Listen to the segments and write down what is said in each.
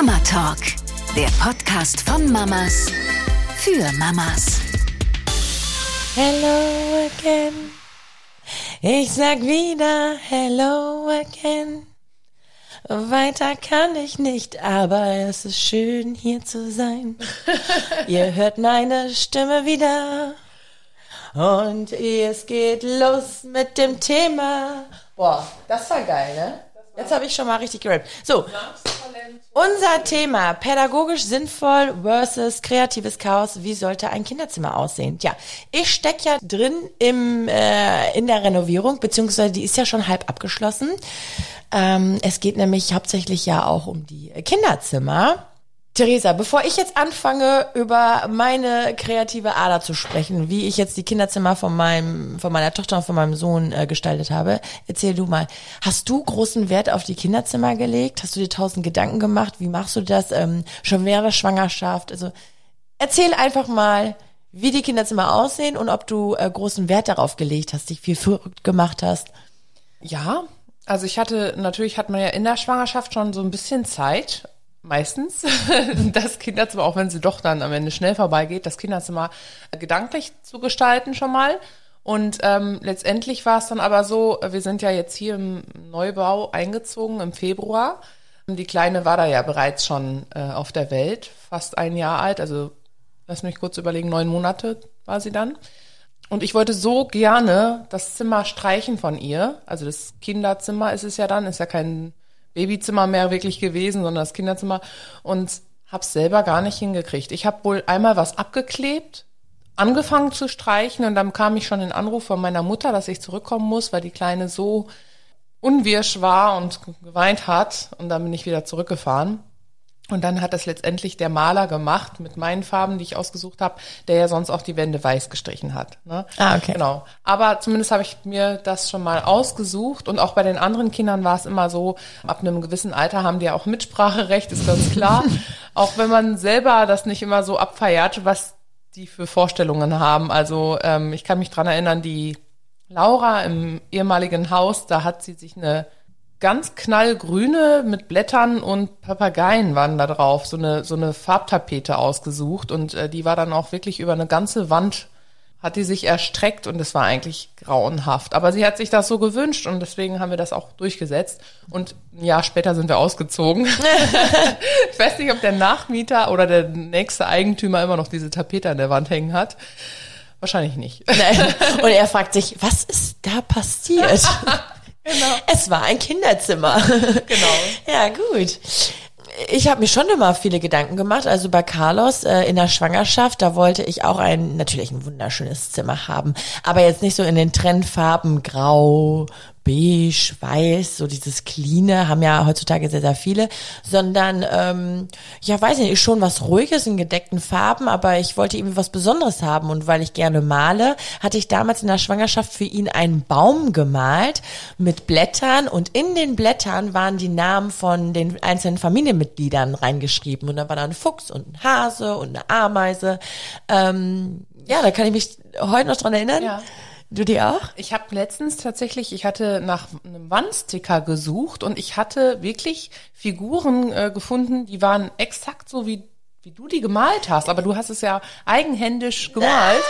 Mama Talk, der Podcast von Mamas für Mamas. Hello again. Ich sag wieder Hello again. Weiter kann ich nicht, aber es ist schön hier zu sein. Ihr hört meine Stimme wieder. Und es geht los mit dem Thema. Boah, das war geil, ne? Jetzt habe ich schon mal richtig gerappt. So, unser Thema, pädagogisch sinnvoll versus kreatives Chaos. Wie sollte ein Kinderzimmer aussehen? Ja, ich steck ja drin im, äh, in der Renovierung, beziehungsweise die ist ja schon halb abgeschlossen. Ähm, es geht nämlich hauptsächlich ja auch um die Kinderzimmer. Theresa, bevor ich jetzt anfange, über meine kreative Ader zu sprechen, wie ich jetzt die Kinderzimmer von meinem, von meiner Tochter und von meinem Sohn äh, gestaltet habe, erzähl du mal. Hast du großen Wert auf die Kinderzimmer gelegt? Hast du dir tausend Gedanken gemacht? Wie machst du das? Ähm, schon während der Schwangerschaft? Also erzähl einfach mal, wie die Kinderzimmer aussehen und ob du äh, großen Wert darauf gelegt hast, dich viel verrückt gemacht hast. Ja, also ich hatte, natürlich hat man ja in der Schwangerschaft schon so ein bisschen Zeit, meistens das Kinderzimmer, auch wenn sie doch dann am Ende schnell vorbeigeht, das Kinderzimmer gedanklich zu gestalten schon mal. Und ähm, letztendlich war es dann aber so, wir sind ja jetzt hier im Neubau eingezogen im Februar. Die Kleine war da ja bereits schon äh, auf der Welt, fast ein Jahr alt, also lass mich kurz überlegen, neun Monate war sie dann. Und ich wollte so gerne das Zimmer streichen von ihr. Also das Kinderzimmer ist es ja dann, ist ja kein Babyzimmer mehr wirklich gewesen, sondern das Kinderzimmer und hab's selber gar nicht hingekriegt. Ich habe wohl einmal was abgeklebt, angefangen zu streichen und dann kam ich schon den Anruf von meiner Mutter, dass ich zurückkommen muss, weil die Kleine so unwirsch war und geweint hat und dann bin ich wieder zurückgefahren. Und dann hat das letztendlich der Maler gemacht mit meinen Farben, die ich ausgesucht habe, der ja sonst auch die Wände weiß gestrichen hat. Ne? Ah, okay. Genau. Aber zumindest habe ich mir das schon mal ausgesucht. Und auch bei den anderen Kindern war es immer so, ab einem gewissen Alter haben die ja auch Mitspracherecht, ist ganz klar. auch wenn man selber das nicht immer so abfeiert, was die für Vorstellungen haben. Also ähm, ich kann mich dran erinnern, die Laura im ehemaligen Haus, da hat sie sich eine ganz knallgrüne mit Blättern und Papageien waren da drauf, so eine, so eine Farbtapete ausgesucht und äh, die war dann auch wirklich über eine ganze Wand hat die sich erstreckt und es war eigentlich grauenhaft. Aber sie hat sich das so gewünscht und deswegen haben wir das auch durchgesetzt. Und ein Jahr später sind wir ausgezogen. ich weiß nicht, ob der Nachmieter oder der nächste Eigentümer immer noch diese Tapete an der Wand hängen hat. Wahrscheinlich nicht. Und er fragt sich, was ist da passiert? Genau. Es war ein Kinderzimmer. Genau. ja, gut. Ich habe mir schon immer viele Gedanken gemacht. Also bei Carlos äh, in der Schwangerschaft, da wollte ich auch ein natürlich ein wunderschönes Zimmer haben, aber jetzt nicht so in den Trendfarben Grau, beige, weiß, so dieses cleane, haben ja heutzutage sehr, sehr viele, sondern, ähm, ja, weiß nicht, schon was Ruhiges in gedeckten Farben, aber ich wollte irgendwie was Besonderes haben und weil ich gerne male, hatte ich damals in der Schwangerschaft für ihn einen Baum gemalt mit Blättern und in den Blättern waren die Namen von den einzelnen Familienmitgliedern reingeschrieben und da war da ein Fuchs und ein Hase und eine Ameise. Ähm, ja, da kann ich mich heute noch dran erinnern. Ja. Du die auch? Ich habe letztens tatsächlich, ich hatte nach einem Wandsticker gesucht und ich hatte wirklich Figuren äh, gefunden, die waren exakt so wie wie du die gemalt hast, aber du hast es ja eigenhändisch gemalt. Nein,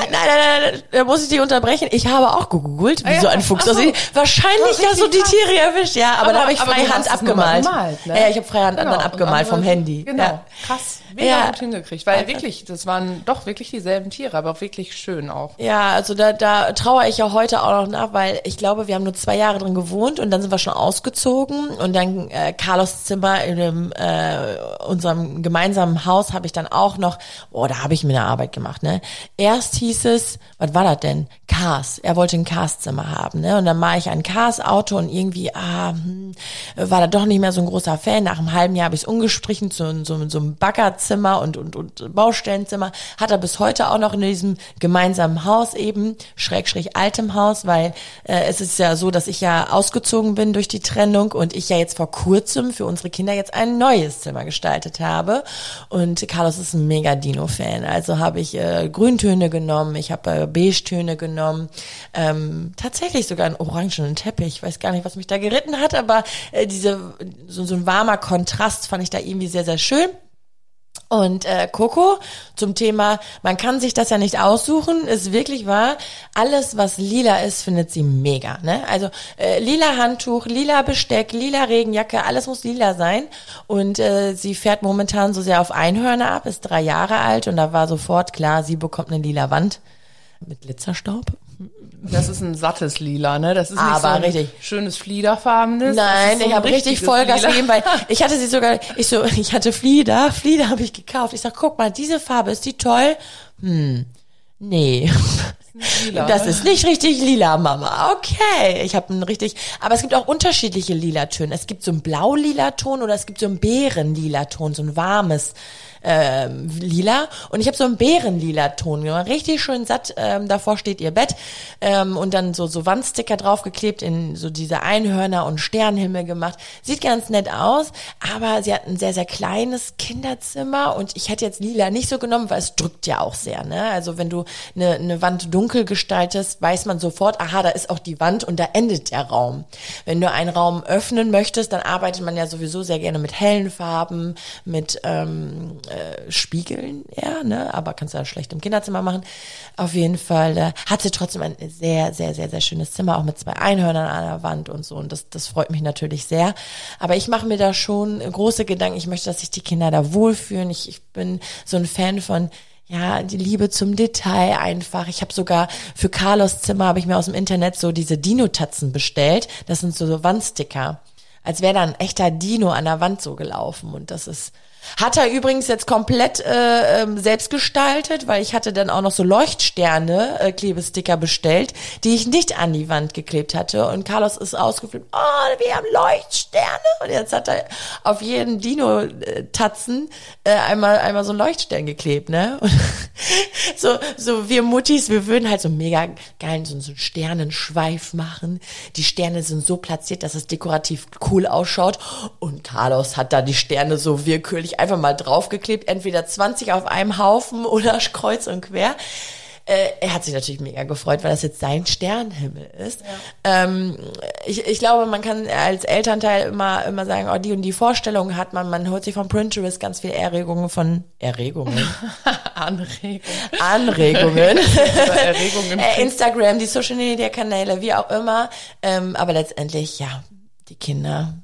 nein, nein, nein, da muss ich dich unterbrechen. Ich habe auch gegoogelt, wie Ah so ein Fuchs so. aussieht. Wahrscheinlich Ja, hast du die Tiere erwischt, ja, aber, da habe ich nur mal abgemalt. gemalt, ne? Ja, ich habe freihand Genau, dann abgemalt vom Handy. Genau, Ja. krass, mega Ja. gut hingekriegt, weil wirklich, das waren doch wirklich dieselben Tiere, aber wirklich schön auch. Ja, also da, da trauere ich ja heute auch noch nach, weil ich glaube, wir haben nur zwei Jahre drin gewohnt und dann sind wir schon ausgezogen und dann äh, Carlos Zimmer in dem, äh, unserem gemeinsamen Haus habe ich dann auch noch, oh, da habe ich mir eine Arbeit gemacht, ne? Erst hieß es, was war das denn? Cars. Er wollte ein Cars-Zimmer haben, ne? Und dann mache ich ein Cars-Auto und irgendwie, ah, hm, war da doch nicht mehr so ein großer Fan. Nach einem halben Jahr habe ich es umgestrichen zu so, so einem Baggerzimmer und, und, und Baustellenzimmer. Hat er bis heute auch noch in diesem gemeinsamen Haus eben, schräg, schräg altem Haus, weil äh, es ist ja so, dass ich ja ausgezogen bin durch die Trennung und ich ja jetzt vor kurzem für unsere Kinder jetzt ein neues Zimmer gestaltet habe. Und Carlos ist ein mega Dino-Fan. Also habe ich äh, Grüntöne genommen genommen, ich habe äh, Beige-Töne genommen, ähm, tatsächlich sogar einen orangenen Teppich. Ich weiß gar nicht, was mich da geritten hat, aber äh, diese so, so ein warmer Kontrast fand ich da irgendwie sehr, sehr schön. Und äh, Coco zum Thema, man kann sich das ja nicht aussuchen, ist wirklich wahr. Alles, was lila ist, findet sie mega. Ne? Also äh, lila Handtuch, lila Besteck, lila Regenjacke, alles muss lila sein. Und äh, sie fährt momentan so sehr auf Einhörner ab, ist drei Jahre alt und da war sofort klar, sie bekommt eine lila Wand mit Glitzerstaub. Das ist ein sattes Lila, ne? Das ist nicht Aber so ein richtig. schönes Fliederfarbenes. Nein, so ich habe richtig Vollgas Lila. gegeben, weil ich hatte sie sogar, ich so, ich hatte Flieder, Flieder habe ich gekauft. Ich sag, guck mal, diese Farbe, ist die toll? Hm, nee. Lila. Das ist nicht richtig lila, Mama. Okay, ich habe einen richtig, aber es gibt auch unterschiedliche lila Töne. Es gibt so einen blau-lila Ton oder es gibt so einen beeren-lila Ton, so ein warmes ähm, lila und ich habe so einen beerenlila Ton gemacht, richtig schön satt. Ähm, davor steht ihr Bett ähm, und dann so so Wandsticker draufgeklebt in so diese Einhörner und Sternenhimmel gemacht. Sieht ganz nett aus, aber sie hat ein sehr sehr kleines Kinderzimmer und ich hätte jetzt lila nicht so genommen, weil es drückt ja auch sehr. Ne? Also wenn du eine, eine Wand dunkel gestaltest, weiß man sofort, aha, da ist auch die Wand und da endet der Raum. Wenn du einen Raum öffnen möchtest, dann arbeitet man ja sowieso sehr gerne mit hellen Farben, mit ähm, äh, Spiegeln, ja, ne? Aber kannst du ja schlecht im Kinderzimmer machen. Auf jeden Fall äh, hat sie trotzdem ein sehr, sehr, sehr, sehr schönes Zimmer, auch mit zwei Einhörnern an der Wand und so. Und das, das freut mich natürlich sehr. Aber ich mache mir da schon große Gedanken. Ich möchte, dass sich die Kinder da wohlfühlen. Ich, ich bin so ein Fan von ja, die Liebe zum Detail einfach. Ich habe sogar für Carlos Zimmer habe ich mir aus dem Internet so diese Dino-Tatzen bestellt. Das sind so, so Wandsticker. Als wäre da ein echter Dino an der Wand so gelaufen. Und das ist hat er übrigens jetzt komplett äh, ähm, selbst gestaltet, weil ich hatte dann auch noch so Leuchtsterne äh, Klebesticker bestellt, die ich nicht an die Wand geklebt hatte. Und Carlos ist ausgeflippt, oh, wir haben Leuchtsterne. Und jetzt hat er auf jeden Dino-Tatzen äh, einmal einmal so einen Leuchtstern geklebt, ne? Und so so wir Muttis, wir würden halt so mega geil so, so einen Sternenschweif machen. Die Sterne sind so platziert, dass es dekorativ cool ausschaut. Und Carlos hat da die Sterne so willkürlich einfach mal draufgeklebt, entweder 20 auf einem Haufen oder kreuz und quer. Äh, er hat sich natürlich mega gefreut, weil das jetzt sein Sternenhimmel ist. Ähm, ich, ich glaube, man kann als Elternteil immer, immer sagen, oh, die und die Vorstellung hat man. Man holt sich von Pinterest ganz viele Erregungen von Erregungen. Anregung. Anregungen. Erregungen. äh, Instagram, die Social Media Kanäle, wie auch immer. Ähm, aber letztendlich, ja, die Kinder,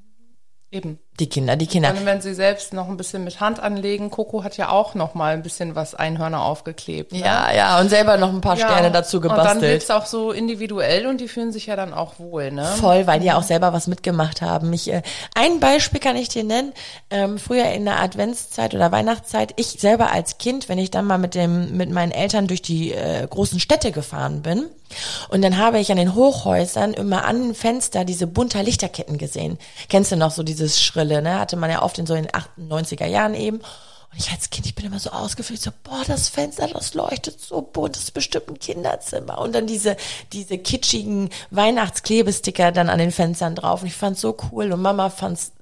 Eben. Die Kinder, die Kinder. Dann, wenn sie selbst noch ein bisschen mit Hand anlegen, Coco hat ja auch noch mal ein bisschen was Einhörner aufgeklebt. Ne? Ja, ja, und selber noch ein paar Ja. Sterne dazu Und dann gebastelt. wird's auch so individuell und die fühlen sich ja dann auch wohl, ne? Voll, weil die ja auch selber was mitgemacht haben. Ich, äh, ein Beispiel kann ich dir nennen. Ähm, früher in der Adventszeit oder Weihnachtszeit, ich selber als Kind, wenn ich dann mal mit dem mit meinen Eltern durch die äh, großen Städte gefahren bin und dann habe ich an den Hochhäusern immer an Fenster diese bunter Lichterketten gesehen. Kennst du noch so dieses Schrille, ne? Hatte man ja oft in so den 98er Jahren eben. Und ich als Kind, ich bin immer so ausgefüllt, so, boah, das Fenster, das leuchtet so bunt, das ist bestimmt ein Kinderzimmer. Und dann diese, diese kitschigen Weihnachtsklebesticker dann an den Fenstern drauf. Und ich fand's so cool und Mama fand's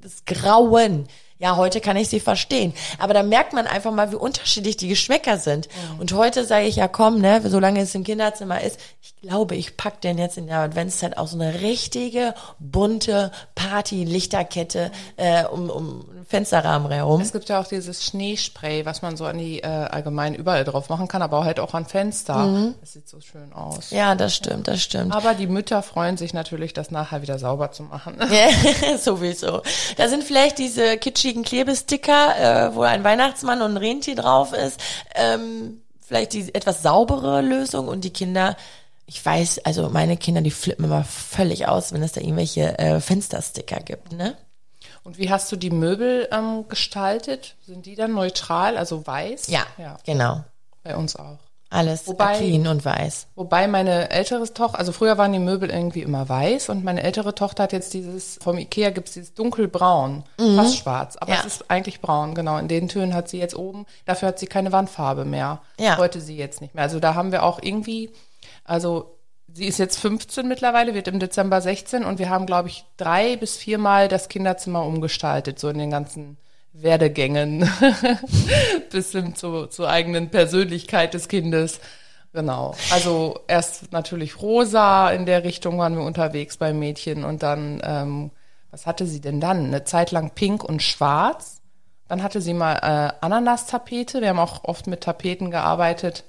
das Grauen. Ja, heute kann ich sie verstehen. Aber da merkt man einfach mal, wie unterschiedlich die Geschmäcker sind. Und heute sage ich, ja komm, ne, solange es im Kinderzimmer ist, ich glaube, ich pack den jetzt in der Adventszeit auch so eine richtige, bunte Party-Lichterkette äh, um, um Fensterrahmen herum. Es gibt ja auch dieses Schneespray, was man so an die äh, allgemein überall drauf machen kann, aber halt auch an Fenster. Das sieht so schön aus. Ja, das stimmt, das stimmt. Aber die Mütter freuen sich natürlich, das nachher wieder sauber zu machen. Ja, sowieso. Da sind vielleicht diese kitschigen Klebesticker, äh, wo ein Weihnachtsmann und ein Rentier drauf ist, ähm, vielleicht die etwas saubere Lösung und die Kinder, ich weiß, also meine Kinder, die flippen immer völlig aus, wenn es da irgendwelche äh, Fenstersticker gibt, ne? Und wie hast du die Möbel ähm, gestaltet? Sind die dann neutral, also weiß? Ja, ja. genau. Bei uns auch. Alles Wobei- clean und weiß. Wobei meine ältere Tochter, also früher waren die Möbel irgendwie immer weiß und meine ältere Tochter hat jetzt dieses, vom Ikea gibt's dieses dunkelbraun, fast schwarz, aber Mhm. Ja. es ist eigentlich braun, genau. In den Tönen hat sie jetzt oben, dafür hat sie keine Wandfarbe mehr. Ja. Wollte sie jetzt nicht mehr. Also da haben wir auch irgendwie, also sie ist jetzt 15 mittlerweile, wird im Dezember 16 und wir haben, glaube ich, drei bis viermal das Kinderzimmer umgestaltet, so in den ganzen Werdegängen bis hin zu, zur eigenen Persönlichkeit des Kindes. Genau. Also erst natürlich rosa, in der Richtung waren wir unterwegs bei Mädchen und dann, ähm, was hatte sie denn dann? Eine Zeit lang pink und schwarz. Dann hatte sie mal äh, Ananas-Tapete. Wir haben auch oft mit Tapeten gearbeitet.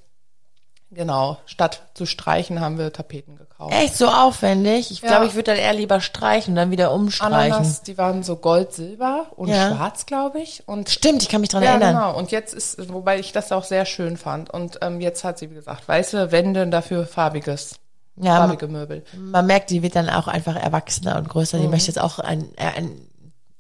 Genau, statt zu streichen haben wir Tapeten gekauft. Echt so aufwendig? Ich Ja. glaube, ich würde dann eher lieber streichen und dann wieder umstreichen. Ananas, die waren so gold, silber und Ja. schwarz, glaube ich. Und Stimmt, ich kann mich dran ja, erinnern. genau. Und jetzt ist, wobei ich das auch sehr schön fand. Und ähm, jetzt hat sie, wie gesagt, weiße Wände und dafür farbiges, Ja, farbige Möbel. man merkt, die wird dann auch einfach erwachsener und größer. Mhm. Die möchte jetzt auch ein, ein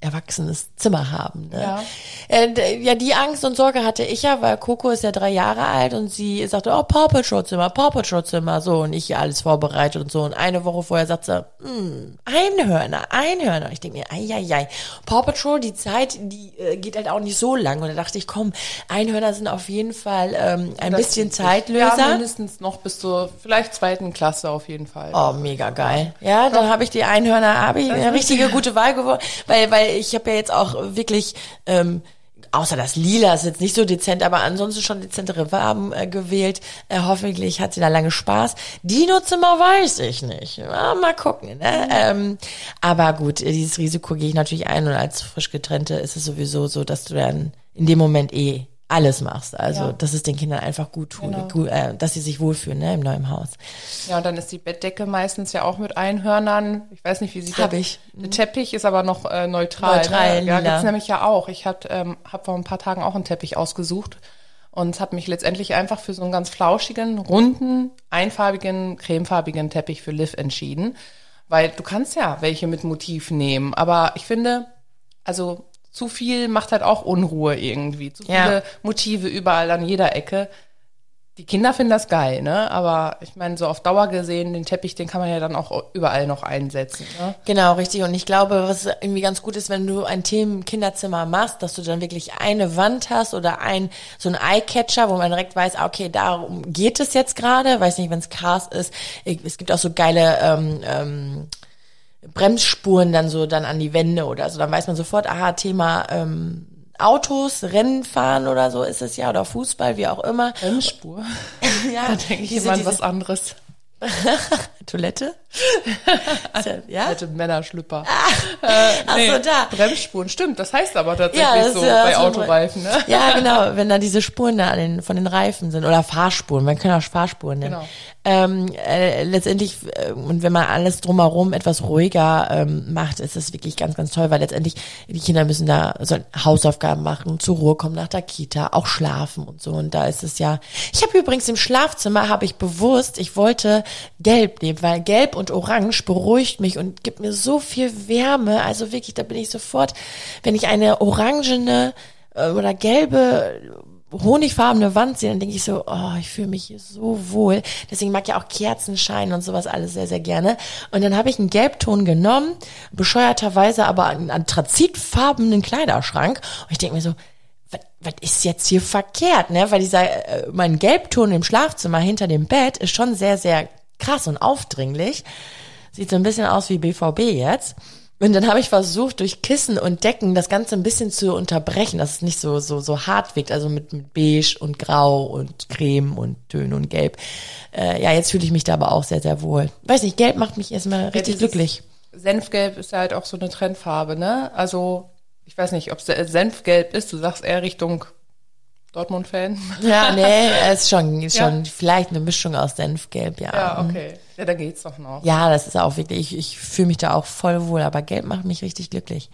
erwachsenes Zimmer haben. Ne? Ja. Und, äh, ja, die Angst und Sorge hatte ich ja, weil Coco ist ja drei Jahre alt und sie sagte, oh, Paw Patrol Zimmer, Paw Patrol Zimmer, so und ich alles vorbereitet und so. Und eine Woche vorher sagt sie, hm, Einhörner, Einhörner. Ich denke mir, ei, ei, ei. Paw Patrol, die Zeit, die äh, geht halt auch nicht so lang. Und da dachte ich, komm, Einhörner sind auf jeden Fall ähm, ein Das bisschen sich. Ja, Zeitlöser. mindestens noch bis zur vielleicht zweiten Klasse auf jeden Fall. Oh, mega geil. Ja, dann habe ich die Einhörner, habe ich eine richtige gute Wahl geworden, weil weil ich habe ja jetzt auch wirklich ähm, Außer das Lila ist jetzt nicht so dezent, aber ansonsten schon dezentere Farben äh, gewählt. Äh, hoffentlich hat sie da lange Spaß. Dino-Zimmer weiß ich nicht. Ja, mal gucken. Ne? Ähm, aber gut, äh, dieses Risiko gehe ich natürlich ein und als frisch getrennte ist es sowieso so, dass du dann in dem Moment eh alles machst. Also, Ja. dass es den Kindern einfach gut tut, Genau. äh, dass sie sich wohlfühlen ne, im neuen Haus. Ja, und dann ist die Bettdecke meistens ja auch mit Einhörnern. Ich weiß nicht, wie sie Hab ich. Der Teppich ist aber noch äh, neutral. Neutral, ne? Ja, gibt's nämlich ja auch. Ich hab, ähm, hab vor ein paar Tagen auch einen Teppich ausgesucht und habe mich letztendlich einfach für so einen ganz flauschigen, runden, einfarbigen, cremefarbigen Teppich für Liv entschieden. Weil du kannst ja welche mit Motiv nehmen. Aber ich finde, also zu viel macht halt auch Unruhe irgendwie. Zu Ja. viele Motive überall an jeder Ecke. Die Kinder finden das geil, ne? Aber ich meine, so auf Dauer gesehen, den Teppich, den kann man ja dann auch überall noch einsetzen. Ne? Genau, richtig. Und ich glaube, was irgendwie ganz gut ist, wenn du ein Themen-Kinderzimmer machst, dass du dann wirklich eine Wand hast oder ein, so ein Eyecatcher, wo man direkt weiß, ah, okay, darum geht es jetzt gerade. Weiß nicht, wenn es Cars ist. Es gibt auch so geile, ähm, ähm, Bremsspuren dann so dann an die Wände oder so. Dann weiß man sofort, aha, Thema, ähm, Autos, Rennen fahren oder so ist es ja, oder Fußball, wie auch immer. Bremsspur. Ja, Da denke ich diese- immer an was anderes. Toilette? Ist ja-? Alte Männerschlüpper. Ach so, da. Bremsspuren, stimmt. Das heißt aber tatsächlich Ja, so ja bei Autoreifen, ne? Ja, genau, wenn da diese Spuren da den, von den Reifen sind oder Fahrspuren, man kann auch Fahrspuren nennen. Genau. Ähm, äh, letztendlich, äh, und wenn man alles drumherum etwas ruhiger ähm, macht, ist es wirklich ganz, ganz toll, weil letztendlich die Kinder müssen da so Hausaufgaben machen, zur Ruhe kommen nach der Kita, auch schlafen und so. Und da ist es ja. Ich habe übrigens im Schlafzimmer habe ich bewusst, ich wollte Gelb nehmen, weil Gelb und Orange beruhigt mich und gibt mir so viel Wärme. Also wirklich, da bin ich sofort, wenn ich eine orangene äh, oder gelbe honigfarbene Wand sehe, dann denke ich so, oh, ich fühle mich hier so wohl. Deswegen mag ich auch Kerzenschein und sowas alles sehr, sehr gerne. Und dann habe ich einen Gelbton genommen, bescheuerterweise aber einen anthrazitfarbenen Kleiderschrank. Und ich denke mir so, was, was ist jetzt hier verkehrt, ne? Weil dieser, äh, mein Gelbton im Schlafzimmer hinter dem Bett ist schon sehr, sehr krass und aufdringlich. Sieht so ein bisschen aus wie BVB jetzt. Und dann habe ich versucht, durch Kissen und Decken das Ganze ein bisschen zu unterbrechen, dass es nicht so, so, so hart wirkt, also mit, mit beige und grau und creme und Töne und gelb. Äh, ja, jetzt fühle ich mich da aber auch sehr, sehr wohl. Weiß nicht, gelb macht mich erstmal richtig glücklich. Senfgelb ist ja halt auch so eine Trendfarbe, ne? Also, ich weiß nicht, ob es Senfgelb ist. Du sagst eher Richtung Dortmund-Fan. Ja, nee, es ist schon, ist Ja. schon vielleicht eine Mischung aus Senfgelb, ja. Ja, okay. Ja, da geht's doch noch. Ja, das ist auch wirklich, ich, ich fühle mich da auch voll wohl, aber Gelb macht mich richtig glücklich.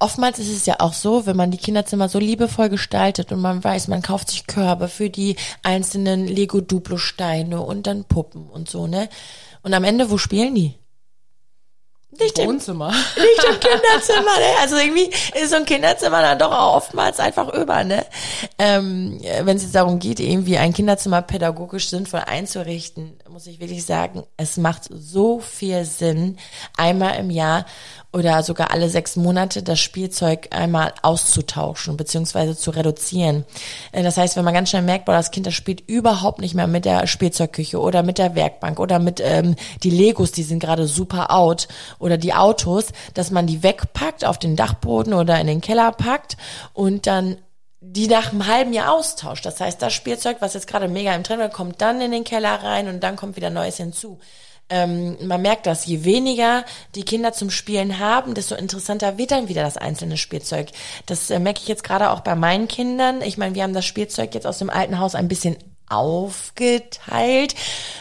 Oftmals ist es ja auch so, wenn man die Kinderzimmer so liebevoll gestaltet und man weiß, man kauft sich Körbe für die einzelnen Lego-Duplo-Steine und dann Puppen und so, ne? Und am Ende, wo spielen die? Nicht im, Wohnzimmer. nicht im Kinderzimmer, ne? Also irgendwie ist so ein Kinderzimmer dann doch auch oftmals einfach über, ne? Ähm, Wenn es jetzt darum geht, irgendwie ein Kinderzimmer pädagogisch sinnvoll einzurichten, muss ich wirklich sagen, es macht so viel Sinn, einmal im Jahr oder sogar alle sechs Monate das Spielzeug einmal auszutauschen beziehungsweise zu reduzieren. Äh, Das heißt, wenn man ganz schnell merkt, boah, das Kind das spielt überhaupt nicht mehr mit der Spielzeugküche oder mit der Werkbank oder mit ähm, die Legos, die sind gerade super out oder die Autos, dass man die wegpackt, auf den Dachboden oder in den Keller packt und dann die nach einem halben Jahr austauscht. Das heißt, das Spielzeug, was jetzt gerade mega im Trend war, kommt dann in den Keller rein und dann kommt wieder Neues hinzu. Ähm, man merkt das, je weniger die Kinder zum Spielen haben, desto interessanter wird dann wieder das einzelne Spielzeug. Das äh, merke ich jetzt gerade auch bei meinen Kindern. Ich meine, wir haben das Spielzeug jetzt aus dem alten Haus ein bisschen aufgeteilt,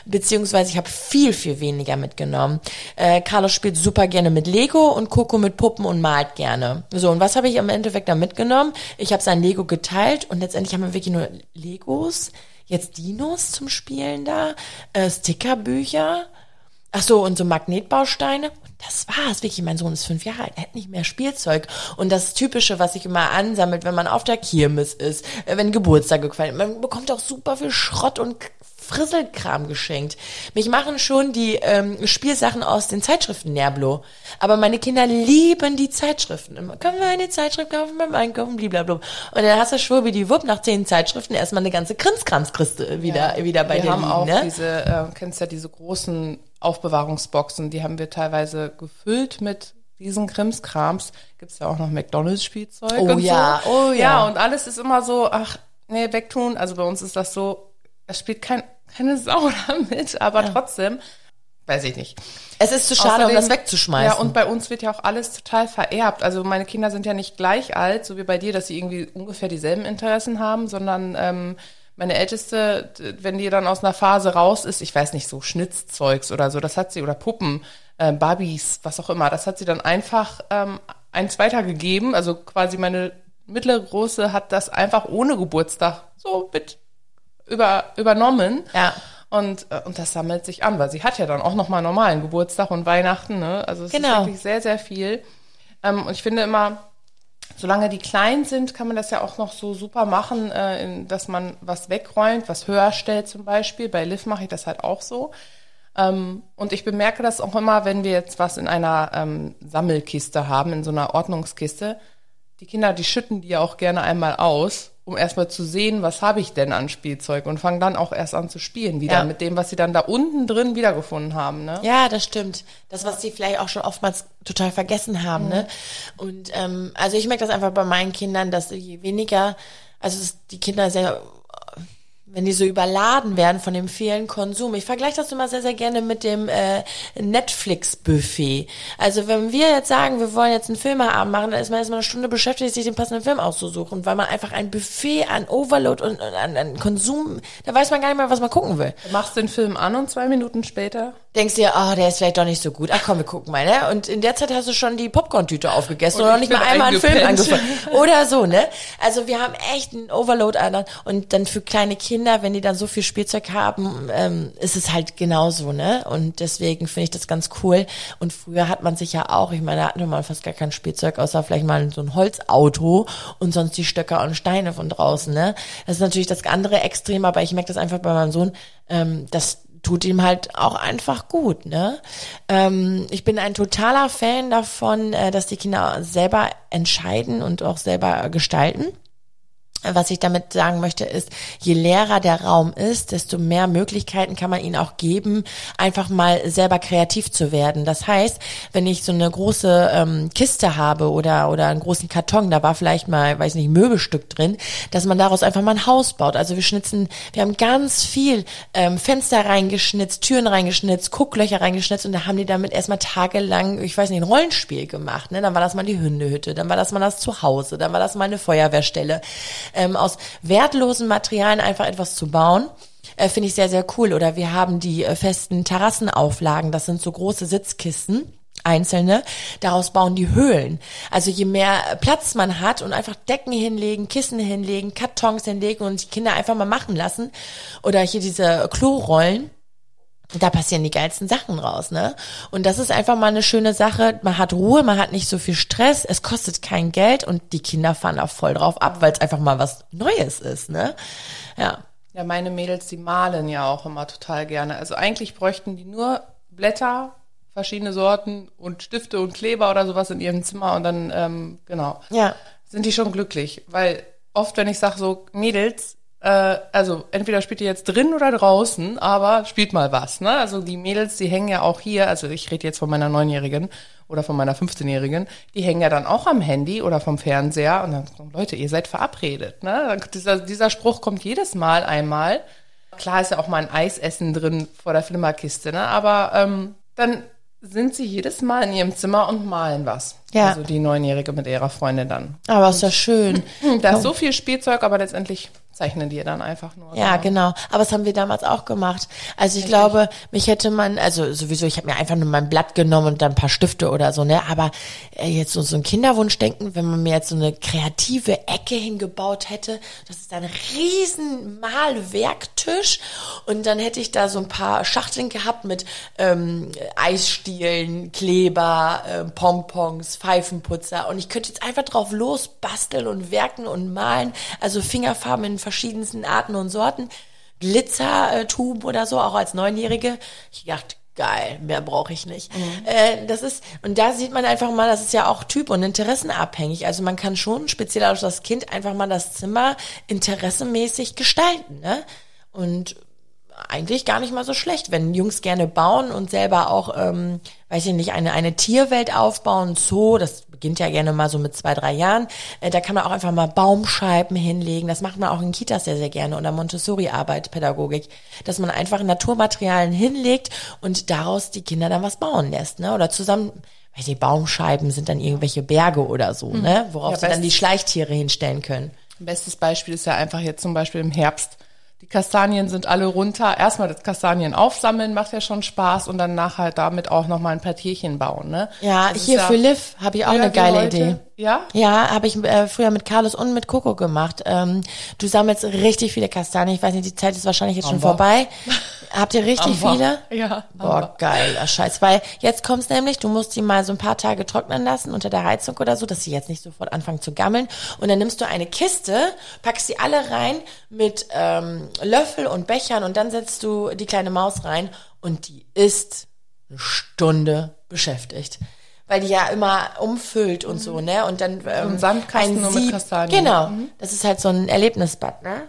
beziehungsweise ich habe viel, viel weniger mitgenommen. Äh, Carlos spielt super gerne mit Lego und Coco mit Puppen und malt gerne. So, und was habe ich im Endeffekt da mitgenommen? Ich habe sein Lego geteilt und letztendlich haben wir wirklich nur Legos, jetzt Dinos zum Spielen da, äh, Stickerbücher, Ach so, und so Magnetbausteine. Das war's. Wirklich, mein Sohn ist fünf Jahre alt. Er hat nicht mehr Spielzeug. Und das Typische, was sich immer ansammelt, wenn man auf der Kirmes ist, äh, wenn Geburtstage gefallen, man bekommt auch super viel Schrott und Frisselkram geschenkt. Mich machen schon die ähm, Spielsachen aus den Zeitschriften Nerblo. Aber meine Kinder lieben die Zeitschriften. Immer, können wir eine Zeitschrift kaufen beim Einkaufen, blablabla. Und dann hast du schon wie die Wupp nach zehn Zeitschriften erstmal eine ganze Krimskramskiste wieder, ja, wieder bei wir dir haben liegen, auch ne? diese, äh, kennst ja diese großen Aufbewahrungsboxen, die haben wir teilweise gefüllt mit diesen Krimskrams. Gibt's ja auch noch McDonalds-Spielzeug Oh und ja, so. oh ja. Ja, und alles ist immer so, ach, nee, wegtun. Also bei uns ist das so, es spielt kein, keine Sau damit, aber trotzdem, weiß ich nicht. Es ist zu schade, um Außerdem- das wegzuschmeißen. Ja, und bei uns wird ja auch alles total vererbt. Also meine Kinder sind ja nicht gleich alt, so wie bei dir, dass sie irgendwie ungefähr dieselben Interessen haben, sondern ähm, meine Älteste, wenn die dann aus einer Phase raus ist, ich weiß nicht, so Schnitzzeugs oder so, das hat sie, oder Puppen, äh, Barbies, was auch immer, das hat sie dann einfach ähm, eins weitergegeben. Also quasi meine mittlere Große hat das einfach ohne Geburtstag so mit über, übernommen. Ja. Und, äh, und das sammelt sich an, weil sie hat ja dann auch nochmal normalen Geburtstag und Weihnachten, ne? Also es Genau. ist wirklich sehr, sehr viel. Ähm, und ich finde immer, solange die klein sind, kann man das ja auch noch so super machen, äh, in, dass man was wegräumt, was höher stellt zum Beispiel. Bei Liv mache ich das halt auch so. Ähm, und ich bemerke das auch immer, wenn wir jetzt was in einer ähm, Sammelkiste haben, in so einer Ordnungskiste. Die Kinder, die schütten die ja auch gerne einmal aus, um erstmal zu sehen, was habe ich denn an Spielzeug und fangen dann auch erst an zu spielen wieder Ja. mit dem, was sie dann da unten drin wiedergefunden haben. Ne? Ja, das stimmt. Das, was sie vielleicht auch schon oftmals total vergessen haben, ne? Und ähm, also ich merke das einfach bei meinen Kindern, dass je weniger, also die Kinder sehr, wenn die so überladen werden von dem vielen Konsum. Ich vergleiche das immer sehr, sehr gerne mit dem äh, Netflix-Buffet. Also wenn wir jetzt sagen, wir wollen jetzt einen Filmeabend machen, dann ist man erstmal eine Stunde beschäftigt, sich den passenden Film auszusuchen, weil man einfach ein Buffet an Overload und, und an, an Konsum, da weiß man gar nicht mehr, was man gucken will Du machst den Film an und zwei Minuten später denkst dir, oh, der ist vielleicht doch nicht so gut. Ach komm, wir gucken mal, ne? Und in der Zeit hast du schon die Popcorn-Tüte aufgegessen Und oder noch ich nicht mal einmal einen Film angefangen. Oder so, ne? Also wir haben echt einen Overload an. Und dann für kleine Kinder, wenn die dann so viel Spielzeug haben, ähm, ist es halt genauso, ne? Und deswegen finde ich das ganz cool. Und früher hat man sich ja auch, ich meine, da hatten wir fast gar kein Spielzeug, außer vielleicht mal so ein Holzauto und sonst die Stöcker und Steine von draußen, ne? Das ist natürlich das andere Extrem, aber ich merke das einfach bei meinem Sohn, ähm, das tut ihm halt auch einfach gut, ne? Ähm, ich bin ein totaler Fan davon, äh, dass die Kinder selber entscheiden und auch selber gestalten. Was ich damit sagen möchte, ist, je leerer der Raum ist, desto mehr Möglichkeiten kann man ihnen auch geben, einfach mal selber kreativ zu werden. Das heißt, wenn ich so eine große ähm, Kiste habe oder, oder einen großen Karton, da war vielleicht mal, weiß nicht, Möbelstück drin, dass man daraus einfach mal ein Haus baut. Also wir schnitzen, wir haben ganz viel ähm, Fenster reingeschnitzt, Türen reingeschnitzt, Gucklöcher reingeschnitzt und da haben die damit erstmal tagelang, ich weiß nicht, ein Rollenspiel gemacht. Ne? Dann war das mal die Hundehütte, dann war das mal das Zuhause, dann war das mal eine Feuerwehrstelle ähm, aus wertlosen Materialien einfach etwas zu bauen. Äh, Finde ich sehr, sehr cool. Oder wir haben die äh, festen Terrassenauflagen. Das sind so große Sitzkisten. Einzelne, daraus bauen die Höhlen. Also je mehr äh, Platz man hat und einfach Decken hinlegen, Kissen hinlegen, Kartons hinlegen und die Kinder einfach mal machen lassen. Oder hier diese Klorollen, da passieren die geilsten Sachen raus, ne? Und das ist einfach mal eine schöne Sache. Man hat Ruhe, man hat nicht so viel Stress, es kostet kein Geld und die Kinder fahren da voll drauf ab, weil es einfach mal was Neues ist, ne? Ja. Ja, meine Mädels, die malen ja auch immer total gerne. Also eigentlich bräuchten die nur Blätter, verschiedene Sorten und Stifte und Kleber oder sowas in ihrem Zimmer und dann, ähm, genau, Ja. sind die schon glücklich. Weil oft, wenn ich sage so, Mädels, äh, also entweder spielt ihr jetzt drin oder draußen, aber spielt mal was, ne? Also die Mädels, die hängen ja auch hier, also ich rede jetzt von meiner Neunjährigen, oder von meiner 15-Jährigen, die hängen ja dann auch am Handy oder vom Fernseher und dann sagen, Leute, ihr seid verabredet. Ne? Dieser, dieser Spruch kommt jedes Mal einmal. Klar ist ja auch mal ein Eisessen drin vor der Flimmerkiste, ne? aber ähm, dann sind sie jedes Mal in ihrem Zimmer und malen was. Ja. Also die Neunjährige mit ihrer Freundin dann. Aber ist ja schön. Da ist so viel Spielzeug, aber letztendlich zeichnen die dann einfach nur. Ja, genau. Aber das haben wir damals auch gemacht. Also ich glaube, mich hätte man, also sowieso, ich habe mir einfach nur mein Blatt genommen und dann ein paar Stifte oder so, ne? Aber äh, jetzt so, so ein Kinderwunsch denken, wenn man mir jetzt so eine kreative Ecke hingebaut hätte, das ist ein riesen Malwerktisch und dann hätte ich da so ein paar Schachteln gehabt mit ähm, Eisstielen, Kleber, ähm, Pompons, Pfeifenputzer und ich könnte jetzt einfach drauf losbasteln und werken und malen, also Fingerfarben in verschiedensten Arten und Sorten, Glitzertuben oder so, auch als Neunjährige. Ich dachte, geil, mehr brauche ich nicht. Äh, das ist, und da sieht man einfach mal, das ist ja auch typ- und interessenabhängig. Also man kann schon, speziell aus das Kind, einfach mal das Zimmer interessenmäßig gestalten, ne? Und eigentlich gar nicht mal so schlecht, wenn Jungs gerne bauen und selber auch, ähm, weiß ich nicht, eine, eine Tierwelt aufbauen, Zoo, das beginnt ja gerne mal so mit zwei, drei Jahren, äh, da kann man auch einfach mal Baumscheiben hinlegen, das macht man auch in Kitas sehr, sehr gerne oder Montessori-Arbeit, Pädagogik, dass man einfach Naturmaterialien hinlegt und daraus die Kinder dann was bauen lässt, ne, oder zusammen, weiß ich, Baumscheiben sind dann irgendwelche Berge oder so, ne, worauf Ja, sie dann die Schleichtiere hinstellen können. Bestes Beispiel ist ja einfach jetzt zum Beispiel im Herbst. Die Kastanien sind alle runter. Erstmal das Kastanien aufsammeln macht ja schon Spaß und dann nachher damit auch nochmal ein paar Tierchen bauen, ne? Ja, Das hier für Liv habe ich auch Ja, eine geile Leute- Idee. Ja? Ja, habe ich äh, früher mit Carlos und mit Coco gemacht. Ähm, du sammelst richtig viele Kastanien. Ich weiß nicht, die Zeit ist wahrscheinlich jetzt schon Haben wir. vorbei. Habt ihr richtig wir. viele? Ja, Boah, geiler Scheiß. Weil jetzt kommt's nämlich, du musst die mal so ein paar Tage trocknen lassen unter der Heizung oder so, dass sie jetzt nicht sofort anfangen zu gammeln. Und dann nimmst du eine Kiste, packst sie alle rein mit ähm, Löffel und Bechern und dann setzt du die kleine Maus rein und die ist eine Stunde beschäftigt. Weil die ja immer umfüllt und so, ne? Und dann ähm, ein Sandkasten ein nur mit Sieb- Kastanien. Genau. Das ist halt so ein Erlebnisbad, ne?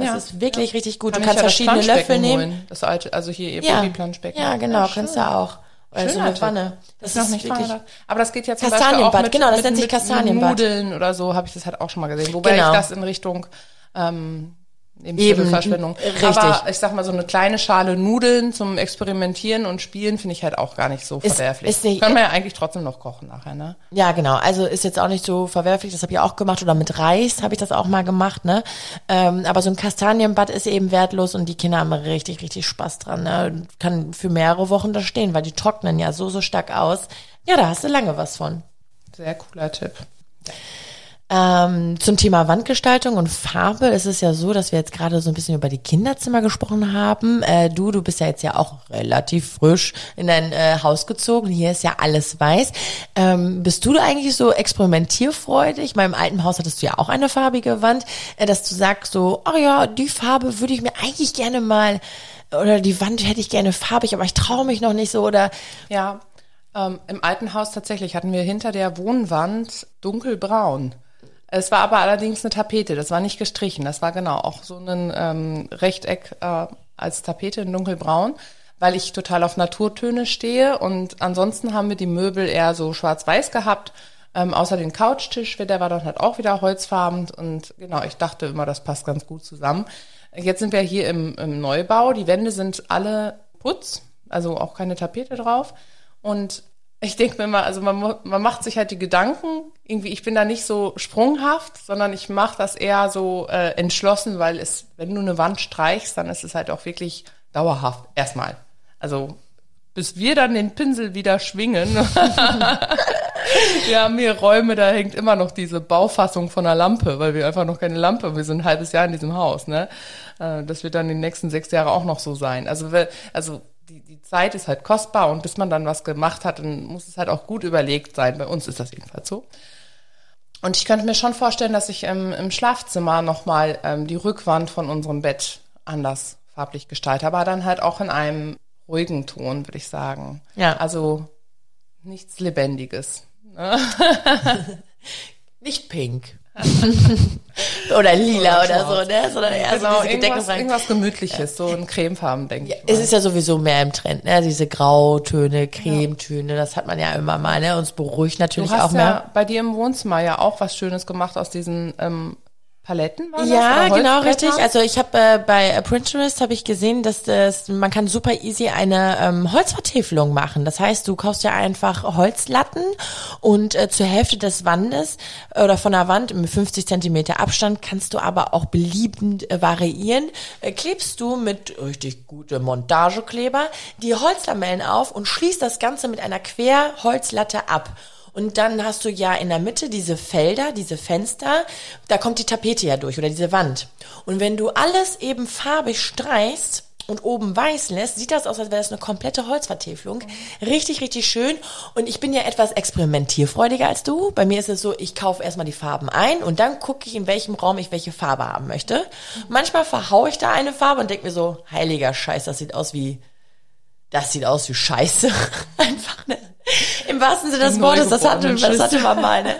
So, Das Ja. ist wirklich richtig gut. Kann du kannst ja verschiedene Löffel nehmen. Holen. Das alte, also hier ihr Ja, Babyplanschbecken. ja, genau, schön. kannst du auch. Oder so Schöner eine Tipp. Wanne. Das noch ist nicht wirklich. mal. Aber das geht ja zum Beispiel auch Kastanienbad, mit, genau, das mit, nennt sich Kastanienbad. Nudeln oder so habe ich das halt auch schon mal gesehen. Wobei Genau. ich das in Richtung ähm, Eben, Lebensmittelverschwendung. richtig. Aber ich sag mal, so eine kleine Schale Nudeln zum Experimentieren und Spielen finde ich halt auch gar nicht so Ist- verwerflich. ist nicht- Kann man ja eigentlich trotzdem noch kochen nachher, ne? Ja, genau. Also ist jetzt auch nicht so verwerflich. Das habe ich auch gemacht. Oder mit Reis habe ich das auch mal gemacht. Ne? Ähm, aber so ein Kastanienbad ist eben wertlos und die Kinder haben richtig, richtig Spaß dran. Ne? Kann für mehrere Wochen da stehen, weil die trocknen ja so, so stark aus. Ja, da hast du lange was von. Sehr cooler Tipp. Ähm, zum Thema Wandgestaltung und Farbe ist es ja so, dass wir jetzt gerade so ein bisschen über die Kinderzimmer gesprochen haben. Äh, du, du bist ja jetzt ja auch relativ frisch in dein äh, Haus gezogen. Hier ist ja alles weiß. Ähm, bist du eigentlich so experimentierfreudig? Ich meine, im alten Haus hattest du ja auch eine farbige Wand, äh, dass du sagst so, oh ja, die Farbe würde ich mir eigentlich gerne mal oder die Wand hätte ich gerne farbig, aber ich traue mich noch nicht so oder Ja, ähm, im alten Haus tatsächlich hatten wir hinter der Wohnwand dunkelbraun. Es war aber allerdings eine Tapete, das war nicht gestrichen, das war genau auch so ein ähm, Rechteck äh, als Tapete in dunkelbraun, weil ich total auf Naturtöne stehe und ansonsten haben wir die Möbel eher so schwarz-weiß gehabt, ähm, außer den Couchtisch, der war dann halt auch wieder holzfarben und genau, ich dachte immer, das passt ganz gut zusammen. Jetzt sind wir hier im, im Neubau, die Wände sind alle Putz, also auch keine Tapete drauf und ich denke mir mal, also man, man macht sich halt die Gedanken, irgendwie, ich bin da nicht so sprunghaft, sondern ich mache das eher so äh, entschlossen, weil es, wenn du eine Wand streichst, dann ist es halt auch wirklich dauerhaft, erstmal. Also bis wir dann den Pinsel wieder schwingen. wir haben hier Räume, da hängt immer noch diese Baufassung von einer Lampe, weil wir einfach noch keine Lampe, wir sind ein halbes Jahr in diesem Haus, ne? Äh, Das wird dann die nächsten sechs Jahre auch noch so sein. Also, also die, die Zeit ist halt kostbar und bis man dann was gemacht hat, dann muss es halt auch gut überlegt sein. Bei uns ist das jedenfalls so. Und ich könnte mir schon vorstellen, dass ich ähm, im Schlafzimmer nochmal ähm, die Rückwand von unserem Bett anders farblich gestalte, aber dann halt auch in einem ruhigen Ton, würde ich sagen. Ja. Also nichts Lebendiges. nicht pink. oder lila oder, schwarz. so, ne? Sondern eher Genau, so diese irgendwas, irgendwas Gemütliches, so ein Cremefarben, denke ich. Es ist ja sowieso mehr im Trend, ne? Diese Grautöne, Cremetöne, das hat man ja immer mal, ne? Uns beruhigt Du natürlich hast auch mehr. ja bei dir im Wohnzimmer ja auch was Schönes gemacht aus diesen ähm, Paletten, war das? Ja, Oder genau, richtig. Also ich habe äh, bei Pinterest habe ich gesehen, dass das, man kann super easy eine ähm, Holzvertäfelung machen. Das heißt, du kaufst ja einfach Holzlatten und äh, zur Hälfte des Wandes äh, oder von der Wand mit 50 Zentimeter Abstand kannst du aber auch beliebend äh, variieren. Äh, klebst du mit richtig gutem Montagekleber die Holzlamellen auf und schließt das Ganze mit einer Querholzlatte ab. Und dann hast du ja in der Mitte diese Felder, diese Fenster, da kommt die Tapete ja durch oder diese Wand. Und wenn du alles eben farbig streichst und oben weiß lässt, sieht das aus, als wäre das eine komplette Holzvertäfelung. Richtig, richtig schön. Und ich bin ja etwas experimentierfreudiger als du. Bei mir ist es so, ich kaufe erstmal die Farben ein und dann gucke ich, in welchem Raum ich welche Farbe haben möchte. Manchmal verhaue ich da eine Farbe und denke mir so, heiliger Scheiß, das sieht aus wie das sieht aus wie Scheiße. Einfach, ne? Im wahrsten Sinne des Wortes, das hatte, das hatte man mal, ne?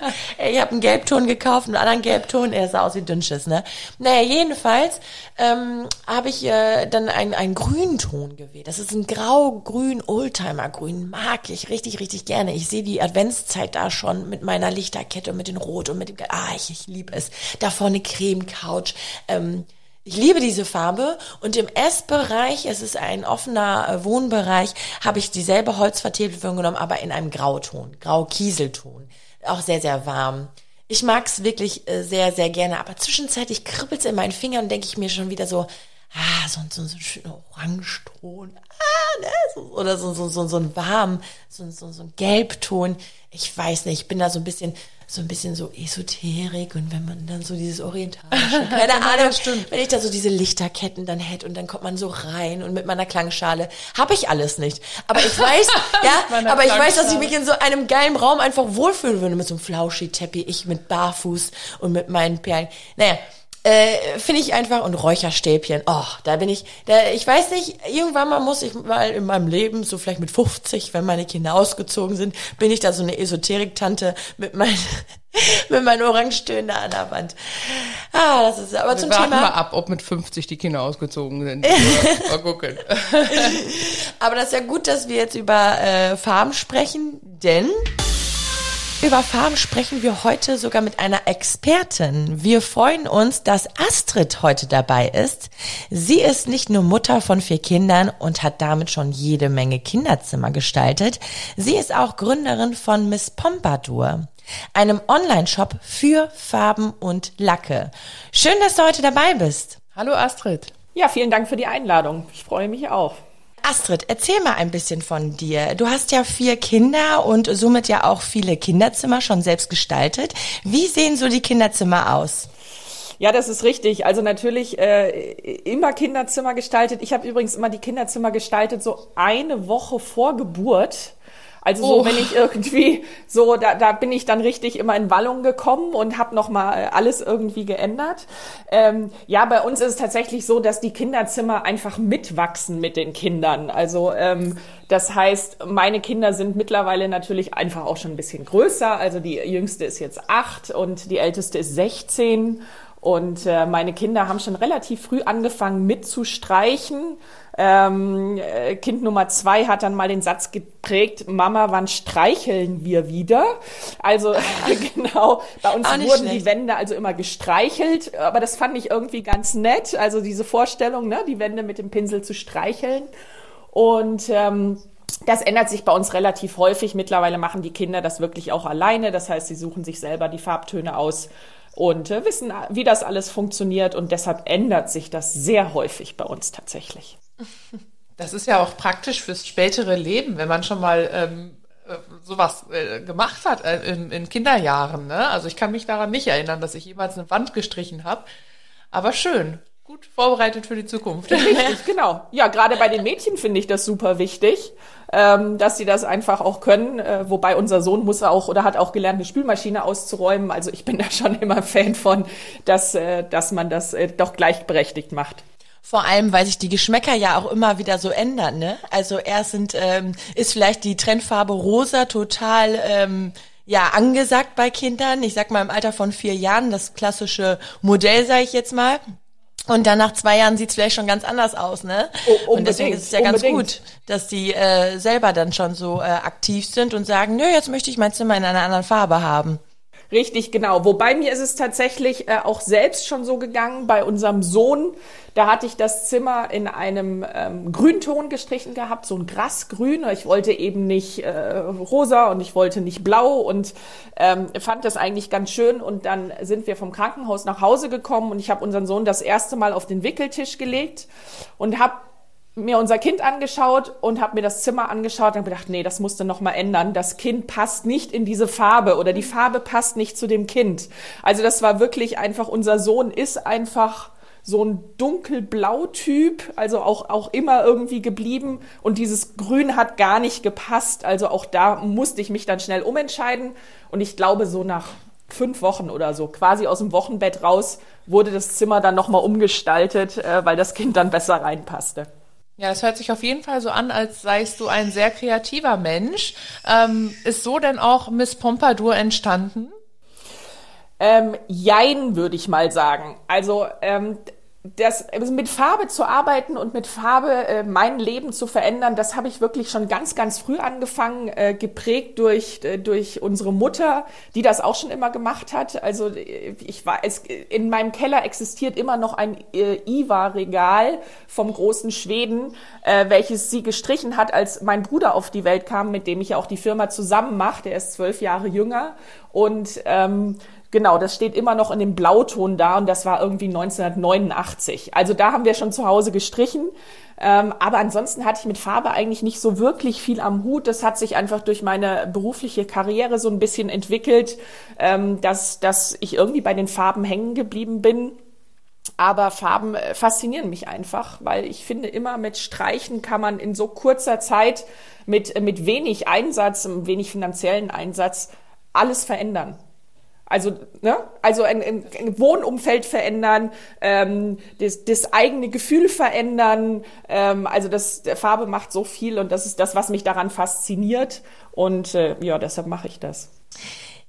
Ich habe einen Gelbton gekauft, einen anderen Gelbton, er sah aus wie Dünnschiss, ne? Naja, jedenfalls ähm, habe ich äh, dann einen, einen Grünton gewählt. Das ist ein grau-grün Oldtimer-Grün, mag ich richtig, richtig gerne. Ich sehe die Adventszeit da schon mit meiner Lichterkette und mit den Rot und mit dem, ah, ich, ich liebe es. Da vorne Creme-Couch, ähm, ich liebe diese Farbe und im Essbereich, es ist ein offener äh, Wohnbereich, habe ich dieselbe Holzvertäfelung genommen, aber in einem Grauton, Grau-Kieselton. Auch sehr, sehr warm. Ich mag's wirklich äh, sehr, sehr gerne, aber zwischenzeitlich kribbelt's in meinen Fingern und denke ich mir schon wieder so, ah, so, so, so ein schöner Orangeton, ah, ne, so, oder so, so, so, so ein warm, so, so, so ein Gelbton. Ich weiß nicht, ich bin da so ein bisschen, so ein bisschen so Esoterik und wenn man dann so dieses Orientalische, keine Ahnung, wenn ich da so diese Lichterketten dann hätte und dann kommt man so rein und mit meiner Klangschale, habe ich alles nicht. Aber ich weiß, ja, aber ich weiß, dass ich mich in so einem geilen Raum einfach wohlfühlen würde mit so einem Flauschi-Teppich, ich mit Barfuß und mit meinen Perlen. Naja, äh, finde ich einfach und Räucherstäbchen. Oh, da bin ich, da, ich weiß nicht, irgendwann mal muss ich mal in meinem Leben, so vielleicht mit 50, wenn meine Kinder ausgezogen sind, bin ich da so eine Esoterik-Tante mit meinen, mit meinen Orangetönen da an der Wand. Ah, das ist aber Wir zum warten Thema. mal ab, ob mit 50 die Kinder ausgezogen sind. mal gucken. Aber das ist ja gut, dass wir jetzt über äh, Farben sprechen, denn über Farben sprechen wir heute sogar mit einer Expertin. Wir freuen uns, dass Astrid heute dabei ist. Sie ist nicht nur Mutter von vier Kindern und hat damit schon jede Menge Kinderzimmer gestaltet. Sie ist auch Gründerin von Miss Pompadour, einem Online-Shop für Farben und Lacke. Schön, dass du heute dabei bist. Hallo Astrid. Ja, vielen Dank für die Einladung. Ich freue mich auch. Astrid, erzähl mal ein bisschen von dir. Du hast ja vier Kinder und somit ja auch viele Kinderzimmer schon selbst gestaltet. Wie sehen so die Kinderzimmer aus? Ja, das ist richtig. Also natürlich äh, immer Kinderzimmer gestaltet. Ich habe übrigens immer die Kinderzimmer gestaltet so eine Woche vor Geburt. Also so, Oh. wenn ich irgendwie so, da, da bin ich dann richtig immer in Wallung gekommen und habe noch mal alles irgendwie geändert. Ähm, ja, bei uns ist es tatsächlich so, dass die Kinderzimmer einfach mitwachsen mit den Kindern. Also ähm, das heißt, meine Kinder sind mittlerweile natürlich einfach auch schon ein bisschen größer. Also die jüngste ist jetzt acht und die älteste ist 16. Und äh, meine Kinder haben schon relativ früh angefangen mitzustreichen. Ähm, äh, kind Nummer zwei hat dann mal den Satz geprägt, Mama, wann streicheln wir wieder? Also genau, bei uns wurden schlecht. die Wände also immer gestreichelt, aber das fand ich irgendwie ganz nett. Also diese Vorstellung, ne, die Wände mit dem Pinsel zu streicheln. Und ähm, das ändert sich bei uns relativ häufig. Mittlerweile machen die Kinder das wirklich auch alleine. Das heißt, sie suchen sich selber die Farbtöne aus und äh, wissen, wie das alles funktioniert. Und deshalb ändert sich das sehr häufig bei uns tatsächlich. Das ist ja auch praktisch fürs spätere Leben, wenn man schon mal ähm, äh, sowas äh, gemacht hat äh, in, in Kinderjahren. Ne? Also ich kann mich daran nicht erinnern, dass ich jemals eine Wand gestrichen habe. Aber schön, gut vorbereitet für die Zukunft. Richtig, genau. Ja, gerade bei den Mädchen finde ich das super wichtig, ähm, dass sie das einfach auch können. Äh, wobei unser Sohn muss auch oder hat auch gelernt, eine Spülmaschine auszuräumen. Also ich bin da schon immer Fan von, dass, äh, dass man das äh, doch gleichberechtigt macht. Vor allem, weil sich die Geschmäcker ja auch immer wieder so ändern, ne? Also erst sind, ähm, ist vielleicht die Trendfarbe rosa total, ähm, ja angesagt bei Kindern. Ich sag mal im Alter von vier Jahren, das klassische Modell, sage ich jetzt mal. Und dann nach zwei Jahren sieht's vielleicht schon ganz anders aus, ne? Oh, und deswegen ist es ja ganz gut, dass die äh, selber dann schon so äh, aktiv sind und sagen, nö, jetzt möchte ich mein Zimmer in einer anderen Farbe haben. Richtig, genau. Wobei mir ist es tatsächlich äh, auch selbst schon so gegangen bei unserem Sohn. Da hatte ich das Zimmer in einem ähm, Grünton gestrichen gehabt, so ein Grasgrün. Ich wollte eben nicht äh, rosa und ich wollte nicht blau und ähm, fand das eigentlich ganz schön. Und dann sind wir vom Krankenhaus nach Hause gekommen und ich habe unseren Sohn das erste Mal auf den Wickeltisch gelegt und habe mir unser Kind angeschaut und habe mir das Zimmer angeschaut und gedacht, nee, das musste noch mal ändern. Das Kind passt nicht in diese Farbe oder die Farbe passt nicht zu dem Kind. Also das war wirklich einfach, unser Sohn ist einfach so ein dunkelblau-Typ, also auch, auch immer irgendwie geblieben. Und dieses Grün hat gar nicht gepasst. Also auch da musste ich mich dann schnell umentscheiden. Und ich glaube, so nach fünf Wochen oder so, quasi aus dem Wochenbett raus, wurde das Zimmer dann nochmal umgestaltet, äh, weil das Kind dann besser reinpasste. Ja, das hört sich auf jeden Fall so an, als seist du ein sehr kreativer Mensch. Ähm, ist so denn auch Miss Pompadour entstanden? Ähm, jein, würde ich mal sagen. Also ähm, das, mit Farbe zu arbeiten und mit Farbe äh, mein Leben zu verändern, das habe ich wirklich schon ganz, ganz früh angefangen, äh, geprägt durch, äh, durch unsere Mutter, die das auch schon immer gemacht hat. Also äh, ich war, es, in meinem Keller existiert immer noch ein äh, Iva-Regal vom großen Schweden, äh, welches sie gestrichen hat, als mein Bruder auf die Welt kam, mit dem ich ja auch die Firma zusammen mache. Der ist zwölf Jahre jünger und ähm, Genau, das steht immer noch in dem Blauton da und das war irgendwie 1989. Also da haben wir schon zu Hause gestrichen. Ähm, aber ansonsten hatte ich mit Farbe eigentlich nicht so wirklich viel am Hut. Das hat sich einfach durch meine berufliche Karriere so ein bisschen entwickelt, ähm, dass, dass ich irgendwie bei den Farben hängen geblieben bin. Aber Farben äh, faszinieren mich einfach, weil ich finde, immer mit Streichen kann man in so kurzer Zeit mit, mit wenig Einsatz, wenig finanziellen Einsatz alles verändern. Also, ne? also ein, ein, ein Wohnumfeld verändern, ähm, das, das eigene Gefühl verändern. Ähm, also das der Farbe macht so viel und das ist das, was mich daran fasziniert. Und äh, ja, deshalb mache ich das.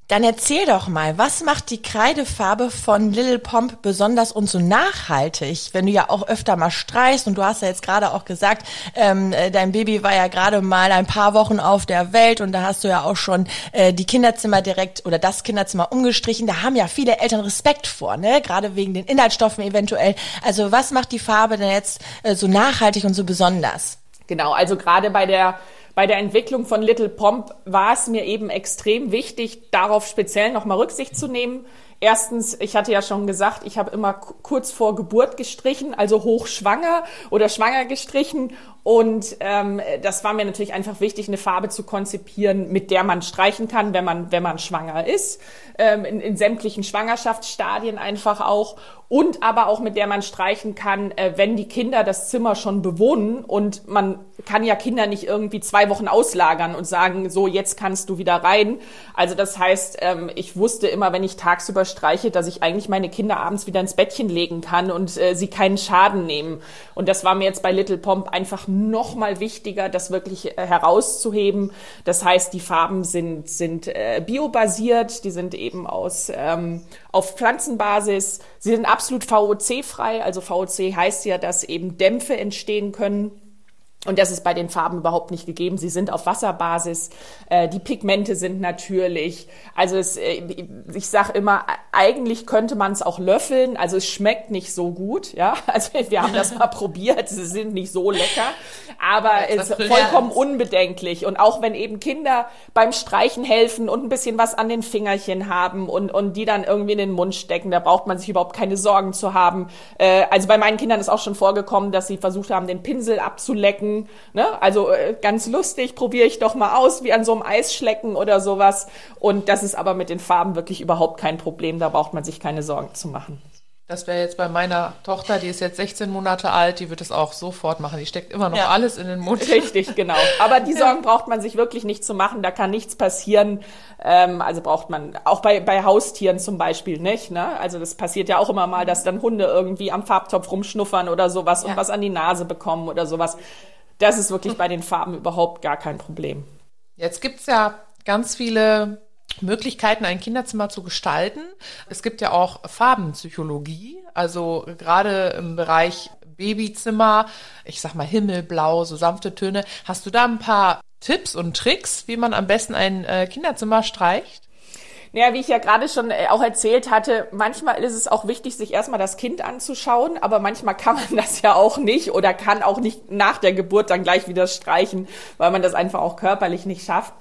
Dann erzähl doch mal, was macht die Kreidefarbe von Little Pomp besonders und so nachhaltig? Wenn du ja auch öfter mal streichst und du hast ja jetzt gerade auch gesagt, ähm, äh, dein Baby war ja gerade mal ein paar Wochen auf der Welt und da hast du ja auch schon äh, die Kinderzimmer direkt oder das Kinderzimmer umgestrichen. Da haben ja viele Eltern Respekt vor, ne? Gerade wegen den Inhaltsstoffen eventuell. Also was macht die Farbe denn jetzt äh, so nachhaltig und so besonders? Genau, also gerade bei der bei der Entwicklung von Little Pomp war es mir eben extrem wichtig, darauf speziell nochmal Rücksicht zu nehmen. Erstens, ich hatte ja schon gesagt, ich habe immer kurz vor Geburt gestrichen, also hochschwanger oder schwanger gestrichen. Und ähm, das war mir natürlich einfach wichtig, eine Farbe zu konzipieren, mit der man streichen kann, wenn man, wenn man schwanger ist. Ähm, in, in sämtlichen Schwangerschaftsstadien einfach auch und aber auch mit der man streichen kann, äh, wenn die Kinder das Zimmer schon bewohnen und man kann ja Kinder nicht irgendwie zwei Wochen auslagern und sagen, so jetzt kannst du wieder rein. Also das heißt, ähm, ich wusste immer, wenn ich tagsüber streiche, dass ich eigentlich meine Kinder abends wieder ins Bettchen legen kann und äh, sie keinen Schaden nehmen. Und das war mir jetzt bei Little Pomp einfach noch mal wichtiger, das wirklich äh, herauszuheben. Das heißt, die Farben sind sind äh, biobasiert, die sind eben aus ähm, auf Pflanzenbasis. Sie sind absolut VOC-frei. Also VOC heißt ja, dass eben Dämpfe entstehen können und das ist bei den Farben überhaupt nicht gegeben. Sie sind auf Wasserbasis. Äh, die Pigmente sind natürlich. Also es, äh, ich sage immer, eigentlich könnte man es auch löffeln. Also es schmeckt nicht so gut. Ja, also wir haben das mal probiert. Sie sind nicht so lecker, aber es ist vollkommen unbedenklich. Und auch wenn eben Kinder beim Streichen helfen und ein bisschen was an den Fingerchen haben und und die dann irgendwie in den Mund stecken, da braucht man sich überhaupt keine Sorgen zu haben. Äh, also bei meinen Kindern ist auch schon vorgekommen, dass sie versucht haben, den Pinsel abzulecken schlecken. Ne? Also äh, ganz lustig, probiere ich doch mal aus, wie an so einem Eisschlecken oder sowas. Und das ist aber mit den Farben wirklich überhaupt kein Problem. Da braucht man sich keine Sorgen zu machen. Das wäre jetzt bei meiner Tochter, die ist jetzt 16 Monate alt, die wird es auch sofort machen. Die steckt immer noch ja. alles in den Mund. Richtig, genau. Aber die Sorgen braucht man sich wirklich nicht zu machen. Da kann nichts passieren. Ähm, also braucht man auch bei, bei Haustieren zum Beispiel nicht. Ne? Also das passiert ja auch immer mal, dass dann Hunde irgendwie am Farbtopf rumschnuffern oder sowas ja. und was an die Nase bekommen oder sowas. Das ist wirklich bei den Farben überhaupt gar kein Problem. Jetzt gibt's ja ganz viele Möglichkeiten, ein Kinderzimmer zu gestalten. Es gibt ja auch Farbenpsychologie, also gerade im Bereich Babyzimmer, ich sag mal Himmelblau, so sanfte Töne. Hast du da ein paar Tipps und Tricks, wie man am besten ein äh, Kinderzimmer streicht? Naja, wie ich ja gerade schon äh, auch erzählt hatte, manchmal ist es auch wichtig, sich erstmal das Kind anzuschauen, aber manchmal kann man das ja auch nicht oder kann auch nicht nach der Geburt dann gleich wieder streichen, weil man das einfach auch körperlich nicht schafft.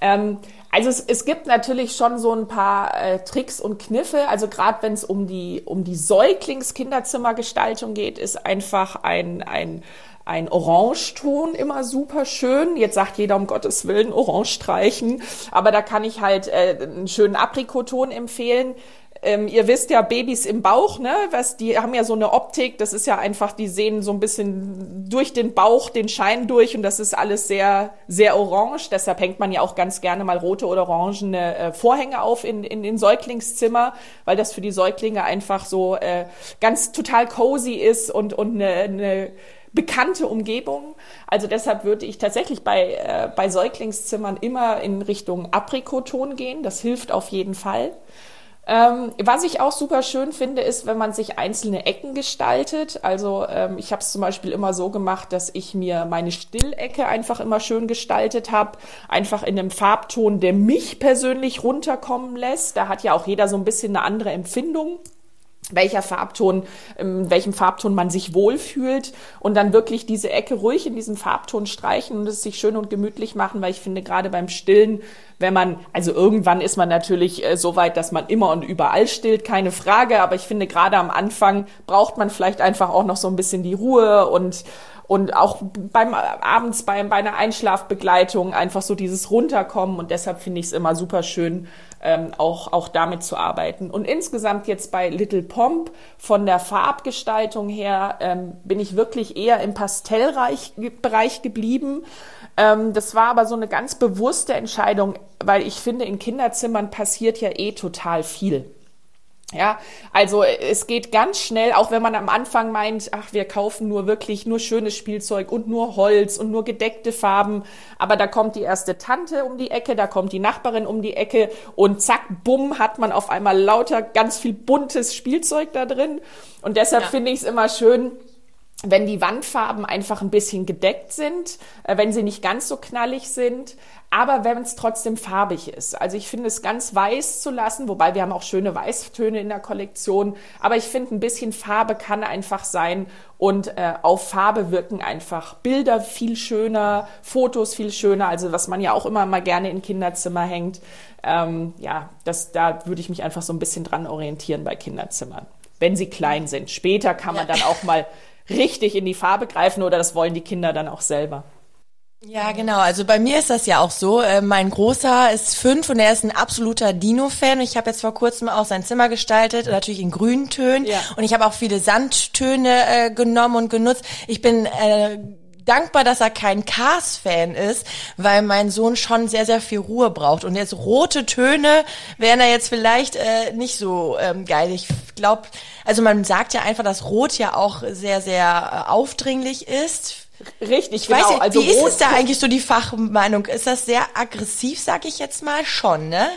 Ähm, also es, es gibt natürlich schon so ein paar äh, Tricks und Kniffe. Also gerade wenn es um die um die Säuglingskinderzimmergestaltung geht, ist einfach ein ein ein Orangeton immer super schön. Jetzt sagt jeder um Gottes Willen Orange streichen, aber da kann ich halt äh, einen schönen Aprikoton empfehlen. Ähm, ihr wisst ja, Babys im Bauch, ne, was, die haben ja so eine Optik, das ist ja einfach, die sehen so ein bisschen durch den Bauch den Schein durch und das ist alles sehr, sehr orange. Deshalb hängt man ja auch ganz gerne mal rote oder orangene äh, Vorhänge auf in, in den Säuglingszimmer, weil das für die Säuglinge einfach so äh, ganz total cozy ist und, und eine, eine bekannte Umgebung. Also deshalb würde ich tatsächlich bei, äh, bei Säuglingszimmern immer in Richtung Aprikoton gehen. Das hilft auf jeden Fall. Ähm, was ich auch super schön finde, ist, wenn man sich einzelne Ecken gestaltet. Also ähm, ich habe es zum Beispiel immer so gemacht, dass ich mir meine Stillecke einfach immer schön gestaltet habe, einfach in einem Farbton, der mich persönlich runterkommen lässt. Da hat ja auch jeder so ein bisschen eine andere Empfindung welcher Farbton, in welchem Farbton man sich wohlfühlt und dann wirklich diese Ecke ruhig in diesem Farbton streichen und es sich schön und gemütlich machen, weil ich finde gerade beim Stillen, wenn man, also irgendwann ist man natürlich äh, so weit, dass man immer und überall stillt, keine Frage, aber ich finde gerade am Anfang braucht man vielleicht einfach auch noch so ein bisschen die Ruhe und und auch beim abends beim, bei einer Einschlafbegleitung einfach so dieses Runterkommen und deshalb finde ich es immer super schön, ähm, auch, auch damit zu arbeiten. Und insgesamt jetzt bei Little Pomp von der Farbgestaltung her ähm, bin ich wirklich eher im Pastellbereich geblieben. Ähm, das war aber so eine ganz bewusste Entscheidung, weil ich finde, in Kinderzimmern passiert ja eh total viel. Ja, also es geht ganz schnell, auch wenn man am Anfang meint, ach, wir kaufen nur wirklich nur schönes Spielzeug und nur Holz und nur gedeckte Farben, aber da kommt die erste Tante um die Ecke, da kommt die Nachbarin um die Ecke und zack, bumm, hat man auf einmal lauter ganz viel buntes Spielzeug da drin und deshalb ja. finde ich es immer schön, wenn die Wandfarben einfach ein bisschen gedeckt sind, äh, wenn sie nicht ganz so knallig sind, aber wenn es trotzdem farbig ist. Also ich finde es ganz weiß zu lassen, wobei wir haben auch schöne Weißtöne in der Kollektion, aber ich finde ein bisschen Farbe kann einfach sein und äh, auf Farbe wirken einfach Bilder viel schöner, Fotos viel schöner, also was man ja auch immer mal gerne in Kinderzimmer hängt. Ähm, ja, das, da würde ich mich einfach so ein bisschen dran orientieren bei Kinderzimmern, wenn sie klein sind. Später kann man dann auch mal richtig in die Farbe greifen oder das wollen die Kinder dann auch selber. Ja, genau. Also bei mir ist das ja auch so. Äh, mein Großer ist fünf und er ist ein absoluter Dino-Fan. Ich habe jetzt vor kurzem auch sein Zimmer gestaltet, natürlich in Grüntönen. Ja. Und ich habe auch viele Sandtöne äh, genommen und genutzt. Ich bin äh, dankbar, dass er kein Cars-Fan ist, weil mein Sohn schon sehr, sehr viel Ruhe braucht. Und jetzt rote Töne wären er jetzt vielleicht äh, nicht so ähm, geil. Ich glaube, also man sagt ja einfach, dass Rot ja auch sehr, sehr äh, aufdringlich ist. Richtig, ich genau. Weiß also wie ist es da eigentlich so die Fachmeinung? Ist das sehr aggressiv, sag ich jetzt mal schon, ne?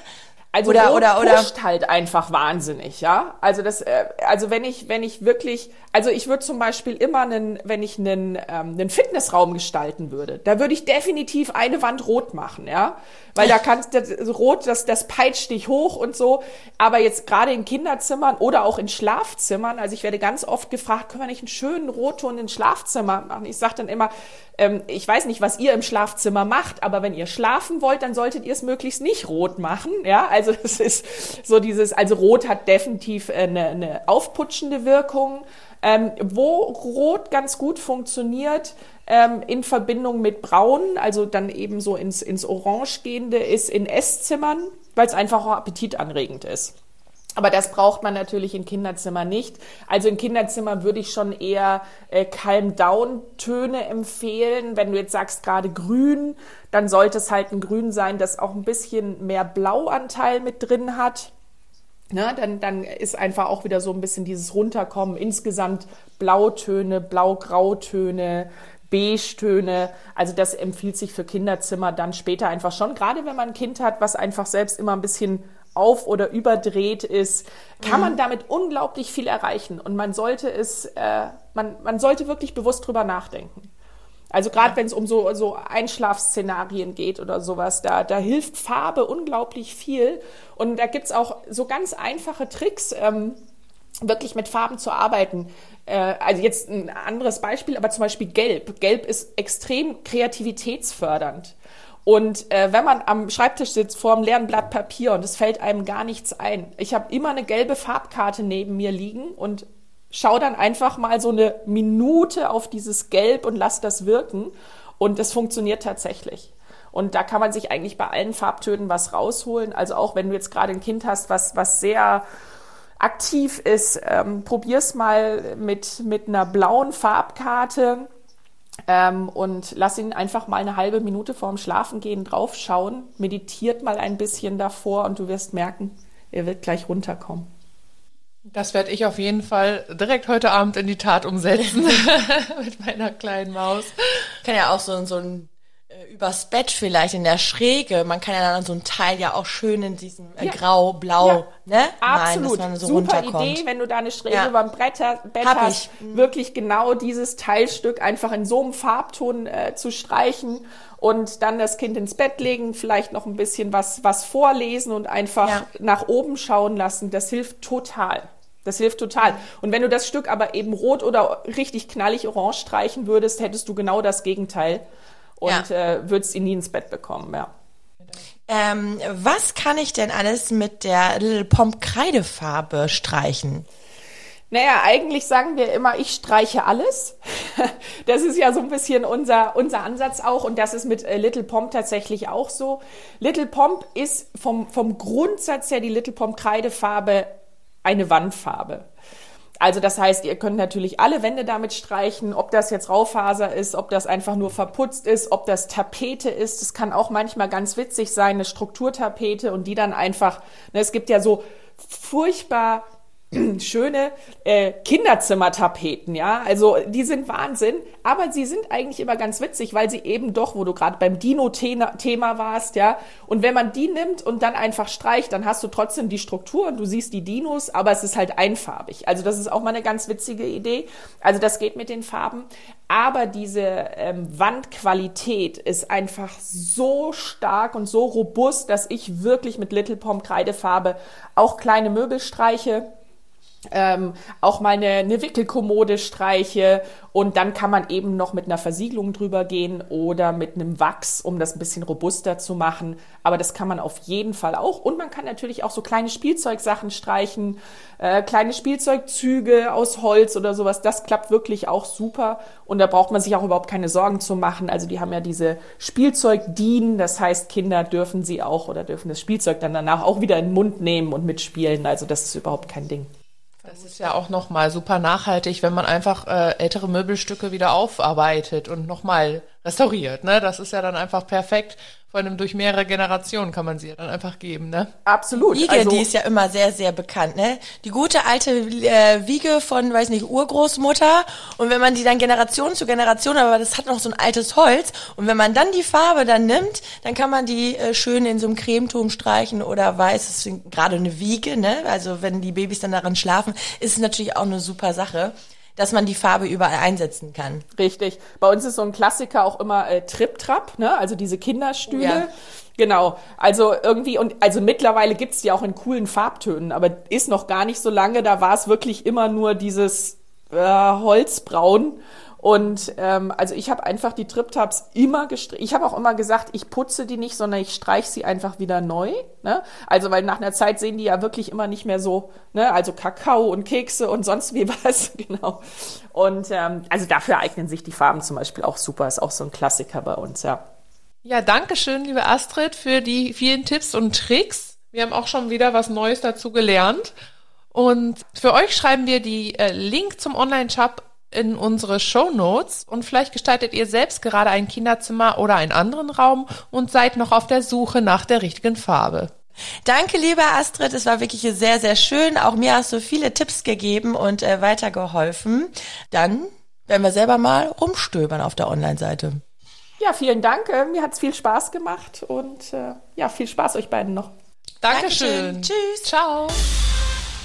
Also oder, oder, oder pusht halt einfach wahnsinnig, ja. Also das, äh, also wenn ich, wenn ich wirklich, also ich würde zum Beispiel immer einen, wenn ich einen, ähm, einen Fitnessraum gestalten würde, da würde ich definitiv eine Wand rot machen, ja, weil da kannst das rot, das, das peitscht dich hoch und so. Aber jetzt gerade in Kinderzimmern oder auch in Schlafzimmern, also ich werde ganz oft gefragt, können wir nicht einen schönen Rotton in Schlafzimmer machen? Ich sage dann immer, ähm, ich weiß nicht, was ihr im Schlafzimmer macht, aber wenn ihr schlafen wollt, dann solltet ihr es möglichst nicht rot machen. Ja, also das ist so dieses, also Rot hat definitiv eine, eine aufputschende Wirkung. Ähm, wo Rot ganz gut funktioniert, ähm, in Verbindung mit Braun, also dann eben so ins, ins Orange gehende, ist in Esszimmern, weil es einfach auch appetitanregend ist. Aber das braucht man natürlich in Kinderzimmer nicht. Also in Kinderzimmer würde ich schon eher äh, Calm-Down-Töne empfehlen. Wenn du jetzt sagst gerade grün, dann sollte es halt ein Grün sein, das auch ein bisschen mehr Blauanteil mit drin hat. Ne, dann, dann ist einfach auch wieder so ein bisschen dieses Runterkommen. Insgesamt Blautöne, Blau-Grautöne, Beige-Töne. Also das empfiehlt sich für Kinderzimmer dann später einfach schon. Gerade wenn man ein Kind hat, was einfach selbst immer ein bisschen auf oder überdreht ist, kann mhm. man damit unglaublich viel erreichen. Und man sollte es, äh, man, man sollte wirklich bewusst drüber nachdenken. Also gerade ja. wenn es um so, so Einschlafszenarien geht oder sowas, da, da hilft Farbe unglaublich viel. Und da gibt's auch so ganz einfache Tricks, ähm, wirklich mit Farben zu arbeiten. Äh, also jetzt ein anderes Beispiel, aber zum Beispiel Gelb. Gelb ist extrem kreativitätsfördernd. Und äh, wenn man am Schreibtisch sitzt vor einem leeren Blatt Papier und es fällt einem gar nichts ein, ich habe immer eine gelbe Farbkarte neben mir liegen und schau dann einfach mal so eine Minute auf dieses Gelb und lass das wirken. Und es funktioniert tatsächlich. Und da kann man sich eigentlich bei allen Farbtönen was rausholen. Also auch wenn du jetzt gerade ein Kind hast, was, was sehr aktiv ist, ähm, probier's mal mit, mit einer blauen Farbkarte ähm, und lass ihn einfach mal eine halbe Minute vorm Schlafengehen draufschauen. Meditiert mal ein bisschen davor und du wirst merken, er wird gleich runterkommen. Das werde ich auf jeden Fall direkt heute Abend in die Tat umsetzen mit meiner kleinen Maus. Kann ja auch so, so ein übers Bett vielleicht in der Schräge. Man kann ja dann so ein Teil ja auch schön in diesem äh, ja. grau, blau, ja. ne? Absolut. Nein, so Super Idee, wenn du da eine Schräge ja. über dem Brett, Bett Hab hast, ich. Mhm. wirklich genau dieses Teilstück einfach in so einem Farbton äh, zu streichen und dann das Kind ins Bett legen, vielleicht noch ein bisschen was, was vorlesen und einfach nach oben schauen lassen. Das hilft total. Das hilft total. Und wenn du das Stück aber eben rot oder richtig knallig orange streichen würdest, hättest du genau das Gegenteil und ja. äh, würdest ihn nie ins Bett bekommen, ja. Ähm, was kann ich denn alles mit der Little Pomp Kreidefarbe streichen? Naja, eigentlich sagen wir immer, ich streiche alles. Das ist ja so ein bisschen unser, unser Ansatz auch und das ist mit äh, Little Pomp tatsächlich auch so. Little Pomp ist vom, vom Grundsatz her die Little Pomp Kreidefarbe eine Wandfarbe. Also das heißt, ihr könnt natürlich alle Wände damit streichen, ob das jetzt Raufaser ist, ob das einfach nur verputzt ist, ob das Tapete ist. Das kann auch manchmal ganz witzig sein, eine Strukturtapete und die dann einfach, ne, es gibt ja so furchtbar schöne äh, Kinderzimmertapeten, ja. Also die sind Wahnsinn, aber sie sind eigentlich immer ganz witzig, weil sie eben doch, wo du gerade beim Dino-Thema warst, ja. Und wenn man die nimmt und dann einfach streicht, dann hast du trotzdem die Struktur und du siehst die Dinos, aber es ist halt einfarbig. Also das ist auch mal eine ganz witzige Idee. Also das geht mit den Farben. Aber diese ähm, Wandqualität ist einfach so stark und so robust, dass ich wirklich mit Little Pom Kreidefarbe auch kleine Möbel streiche ähm, auch mal eine, eine Wickelkommode streiche und dann kann man eben noch mit einer Versiegelung drüber gehen oder mit einem Wachs, um das ein bisschen robuster zu machen. Aber das kann man auf jeden Fall auch. Und man kann natürlich auch so kleine Spielzeugsachen streichen, äh, kleine Spielzeugzüge aus Holz oder sowas. Das klappt wirklich auch super. Und da braucht man sich auch überhaupt keine Sorgen zu machen. Also die haben ja diese Spielzeugdienen. Das heißt, Kinder dürfen sie auch oder dürfen das Spielzeug dann danach auch wieder in den Mund nehmen und mitspielen. Also das ist überhaupt kein Ding. Das ist ja auch nochmal super nachhaltig, wenn man einfach äh, ältere Möbelstücke wieder aufarbeitet und nochmal restauriert. Ne? Das ist ja dann einfach perfekt vor allem durch mehrere Generationen kann man sie ja dann einfach geben, ne? Absolut. Wiege, also, die ist ja immer sehr, sehr bekannt, ne? Die gute alte äh, Wiege von, weiß nicht, Urgroßmutter. Und wenn man die dann Generation zu Generation, aber das hat noch so ein altes Holz. Und wenn man dann die Farbe dann nimmt, dann kann man die äh, schön in so einem Cremeton streichen oder weiß, es ist gerade eine Wiege, ne? Also wenn die Babys dann daran schlafen, ist es natürlich auch eine super Sache dass man die Farbe überall einsetzen kann. Richtig. Bei uns ist so ein Klassiker auch immer äh, Trip-Trap, ne? also diese Kinderstühle. Ja. Genau, also irgendwie, und also mittlerweile gibt's die auch in coolen Farbtönen, aber ist noch gar nicht so lange, da war es wirklich immer nur dieses äh, Holzbraun. Und ähm, also ich habe einfach die Trip-Tabs immer gestrichen. Ich habe auch immer gesagt, ich putze die nicht, sondern ich streiche sie einfach wieder neu. Ne? Also weil nach einer Zeit sehen die ja wirklich immer nicht mehr so, ne? also Kakao und Kekse und sonst wie was, genau. Und ähm, also dafür eignen sich die Farben zum Beispiel auch super. Ist auch so ein Klassiker bei uns, ja. Ja, danke schön, liebe Astrid, für die vielen Tipps und Tricks. Wir haben auch schon wieder was Neues dazu gelernt. Und für euch schreiben wir die äh, Link zum Online-Shop in unsere Show Notes und vielleicht gestaltet ihr selbst gerade ein Kinderzimmer oder einen anderen Raum und seid noch auf der Suche nach der richtigen Farbe. Danke, liebe Astrid. Es war wirklich sehr, sehr schön. Auch mir hast du viele Tipps gegeben und äh, weitergeholfen. Dann werden wir selber mal rumstöbern auf der Online-Seite. Ja, vielen Dank. Äh, Mir hat's viel Spaß gemacht und äh, ja, viel Spaß euch beiden noch. Dankeschön. Dankeschön. Tschüss. Ciao.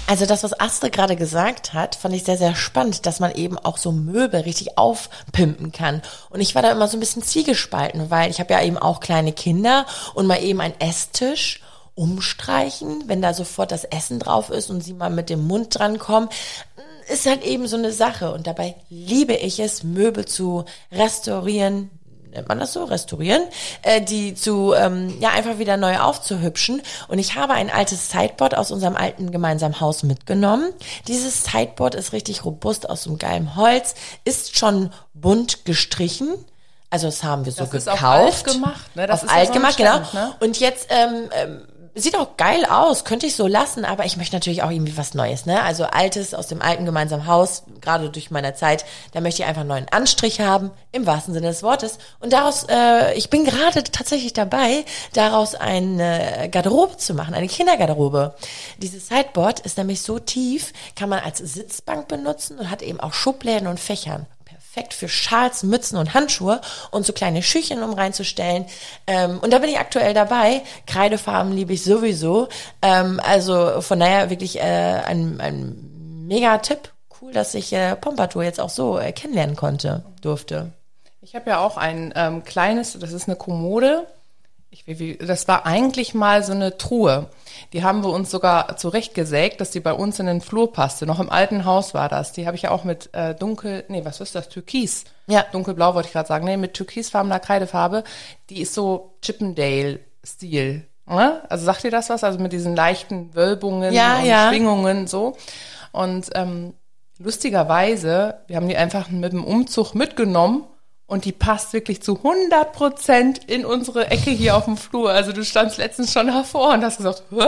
Also das, was Astrid gerade gesagt hat, fand ich sehr, sehr spannend, dass man eben auch so Möbel richtig aufpimpen kann. Und ich war da immer so ein bisschen zwiegespalten, weil ich habe ja eben auch kleine Kinder und mal eben einen Esstisch umstreichen, wenn da sofort das Essen drauf ist und sie mal mit dem Mund dran kommen, ist halt eben so eine Sache. Und dabei liebe ich es, Möbel zu restaurieren, nennt man das so, restaurieren, äh, die zu, ähm, ja, einfach wieder neu aufzuhübschen. Und ich habe ein altes Sideboard aus unserem alten gemeinsamen Haus mitgenommen. Dieses Sideboard ist richtig robust aus einem geilen Holz, ist schon bunt gestrichen. Also das haben wir so Das ist gekauft. auf alt gemacht, ne? Das auf alt so gemacht, Trend, genau. ne? Und jetzt ähm, ähm, sieht auch geil aus, könnte ich so lassen, aber ich möchte natürlich auch irgendwie was Neues, ne? Also altes aus dem alten gemeinsamen Haus, gerade durch meine Zeit, da möchte ich einfach einen neuen Anstrich haben, im wahrsten Sinne des Wortes. Und daraus, äh, ich bin gerade tatsächlich dabei, daraus eine Garderobe zu machen, eine Kindergarderobe. Dieses Sideboard ist nämlich so tief, kann man als Sitzbank benutzen und hat eben auch Schubläden und Fächern perfekt für Schals, Mützen und Handschuhe und so kleine Schüchen, um reinzustellen. Ähm, und da bin ich aktuell dabei. Kreidefarben liebe ich sowieso. Ähm, also von daher wirklich äh, ein, ein mega Tipp. Cool, dass ich äh, Pompadour jetzt auch so äh, kennenlernen konnte, durfte. Ich habe ja auch ein ähm, kleines, das ist eine Kommode. Ich, das war eigentlich mal so eine Truhe. Die haben wir uns sogar zurechtgesägt, dass die bei uns in den Flur passte. Noch im alten Haus war das. Die habe ich ja auch mit äh, dunkel, nee, was ist das? Türkis. Ja. Dunkelblau wollte ich gerade sagen. Nee, mit türkisfarbener Kreidefarbe. Die ist so Chippendale-Stil. Ne? Also sagt ihr das was? Also mit diesen leichten Wölbungen Ja, und ja. Schwingungen so. Und ähm, lustigerweise, wir haben die einfach mit dem Umzug mitgenommen und die passt wirklich zu 100 Prozent in unsere Ecke hier auf dem Flur. Also du standst letztens schon davor und hast gesagt, Hä?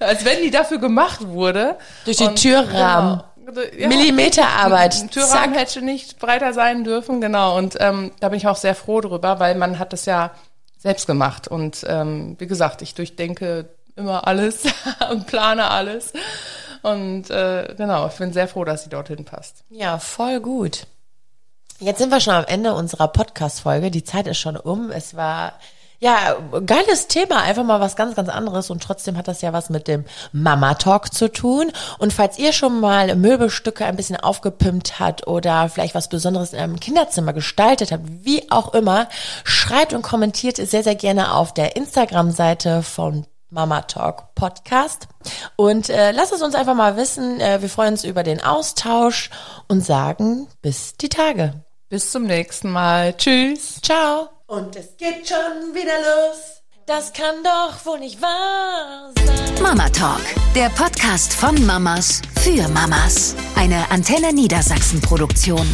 als wenn die dafür gemacht wurde. Durch die Und- Türrahmen. Genau. Ja. Millimeterarbeit. Ein Türrahmen Zack. hätte nicht breiter sein dürfen, genau. Und ähm, da bin ich auch sehr froh drüber, weil man hat das ja selbst gemacht. Und ähm, wie gesagt, ich durchdenke immer alles und plane alles. Und äh, genau, ich bin sehr froh, dass sie dorthin passt. Ja, voll gut. Jetzt sind wir schon am Ende unserer Podcast-Folge. Die Zeit ist schon um. Es war ja geiles Thema, einfach mal was ganz, ganz anderes und trotzdem hat das ja was mit dem Mama-Talk zu tun. Und falls ihr schon mal Möbelstücke ein bisschen aufgepimpt habt oder vielleicht was Besonderes in eurem Kinderzimmer gestaltet habt, wie auch immer, schreibt und kommentiert sehr, sehr gerne auf der Instagram-Seite von Mama Talk Podcast. Und äh, lasst es uns einfach mal wissen. Äh, wir freuen uns über den Austausch und sagen bis die Tage. Bis zum nächsten Mal. Tschüss. Ciao. Und es geht schon wieder los. Das kann doch wohl nicht wahr sein. Mama Talk, der Podcast von Mamas für Mamas. Eine Antenne Niedersachsen Produktion.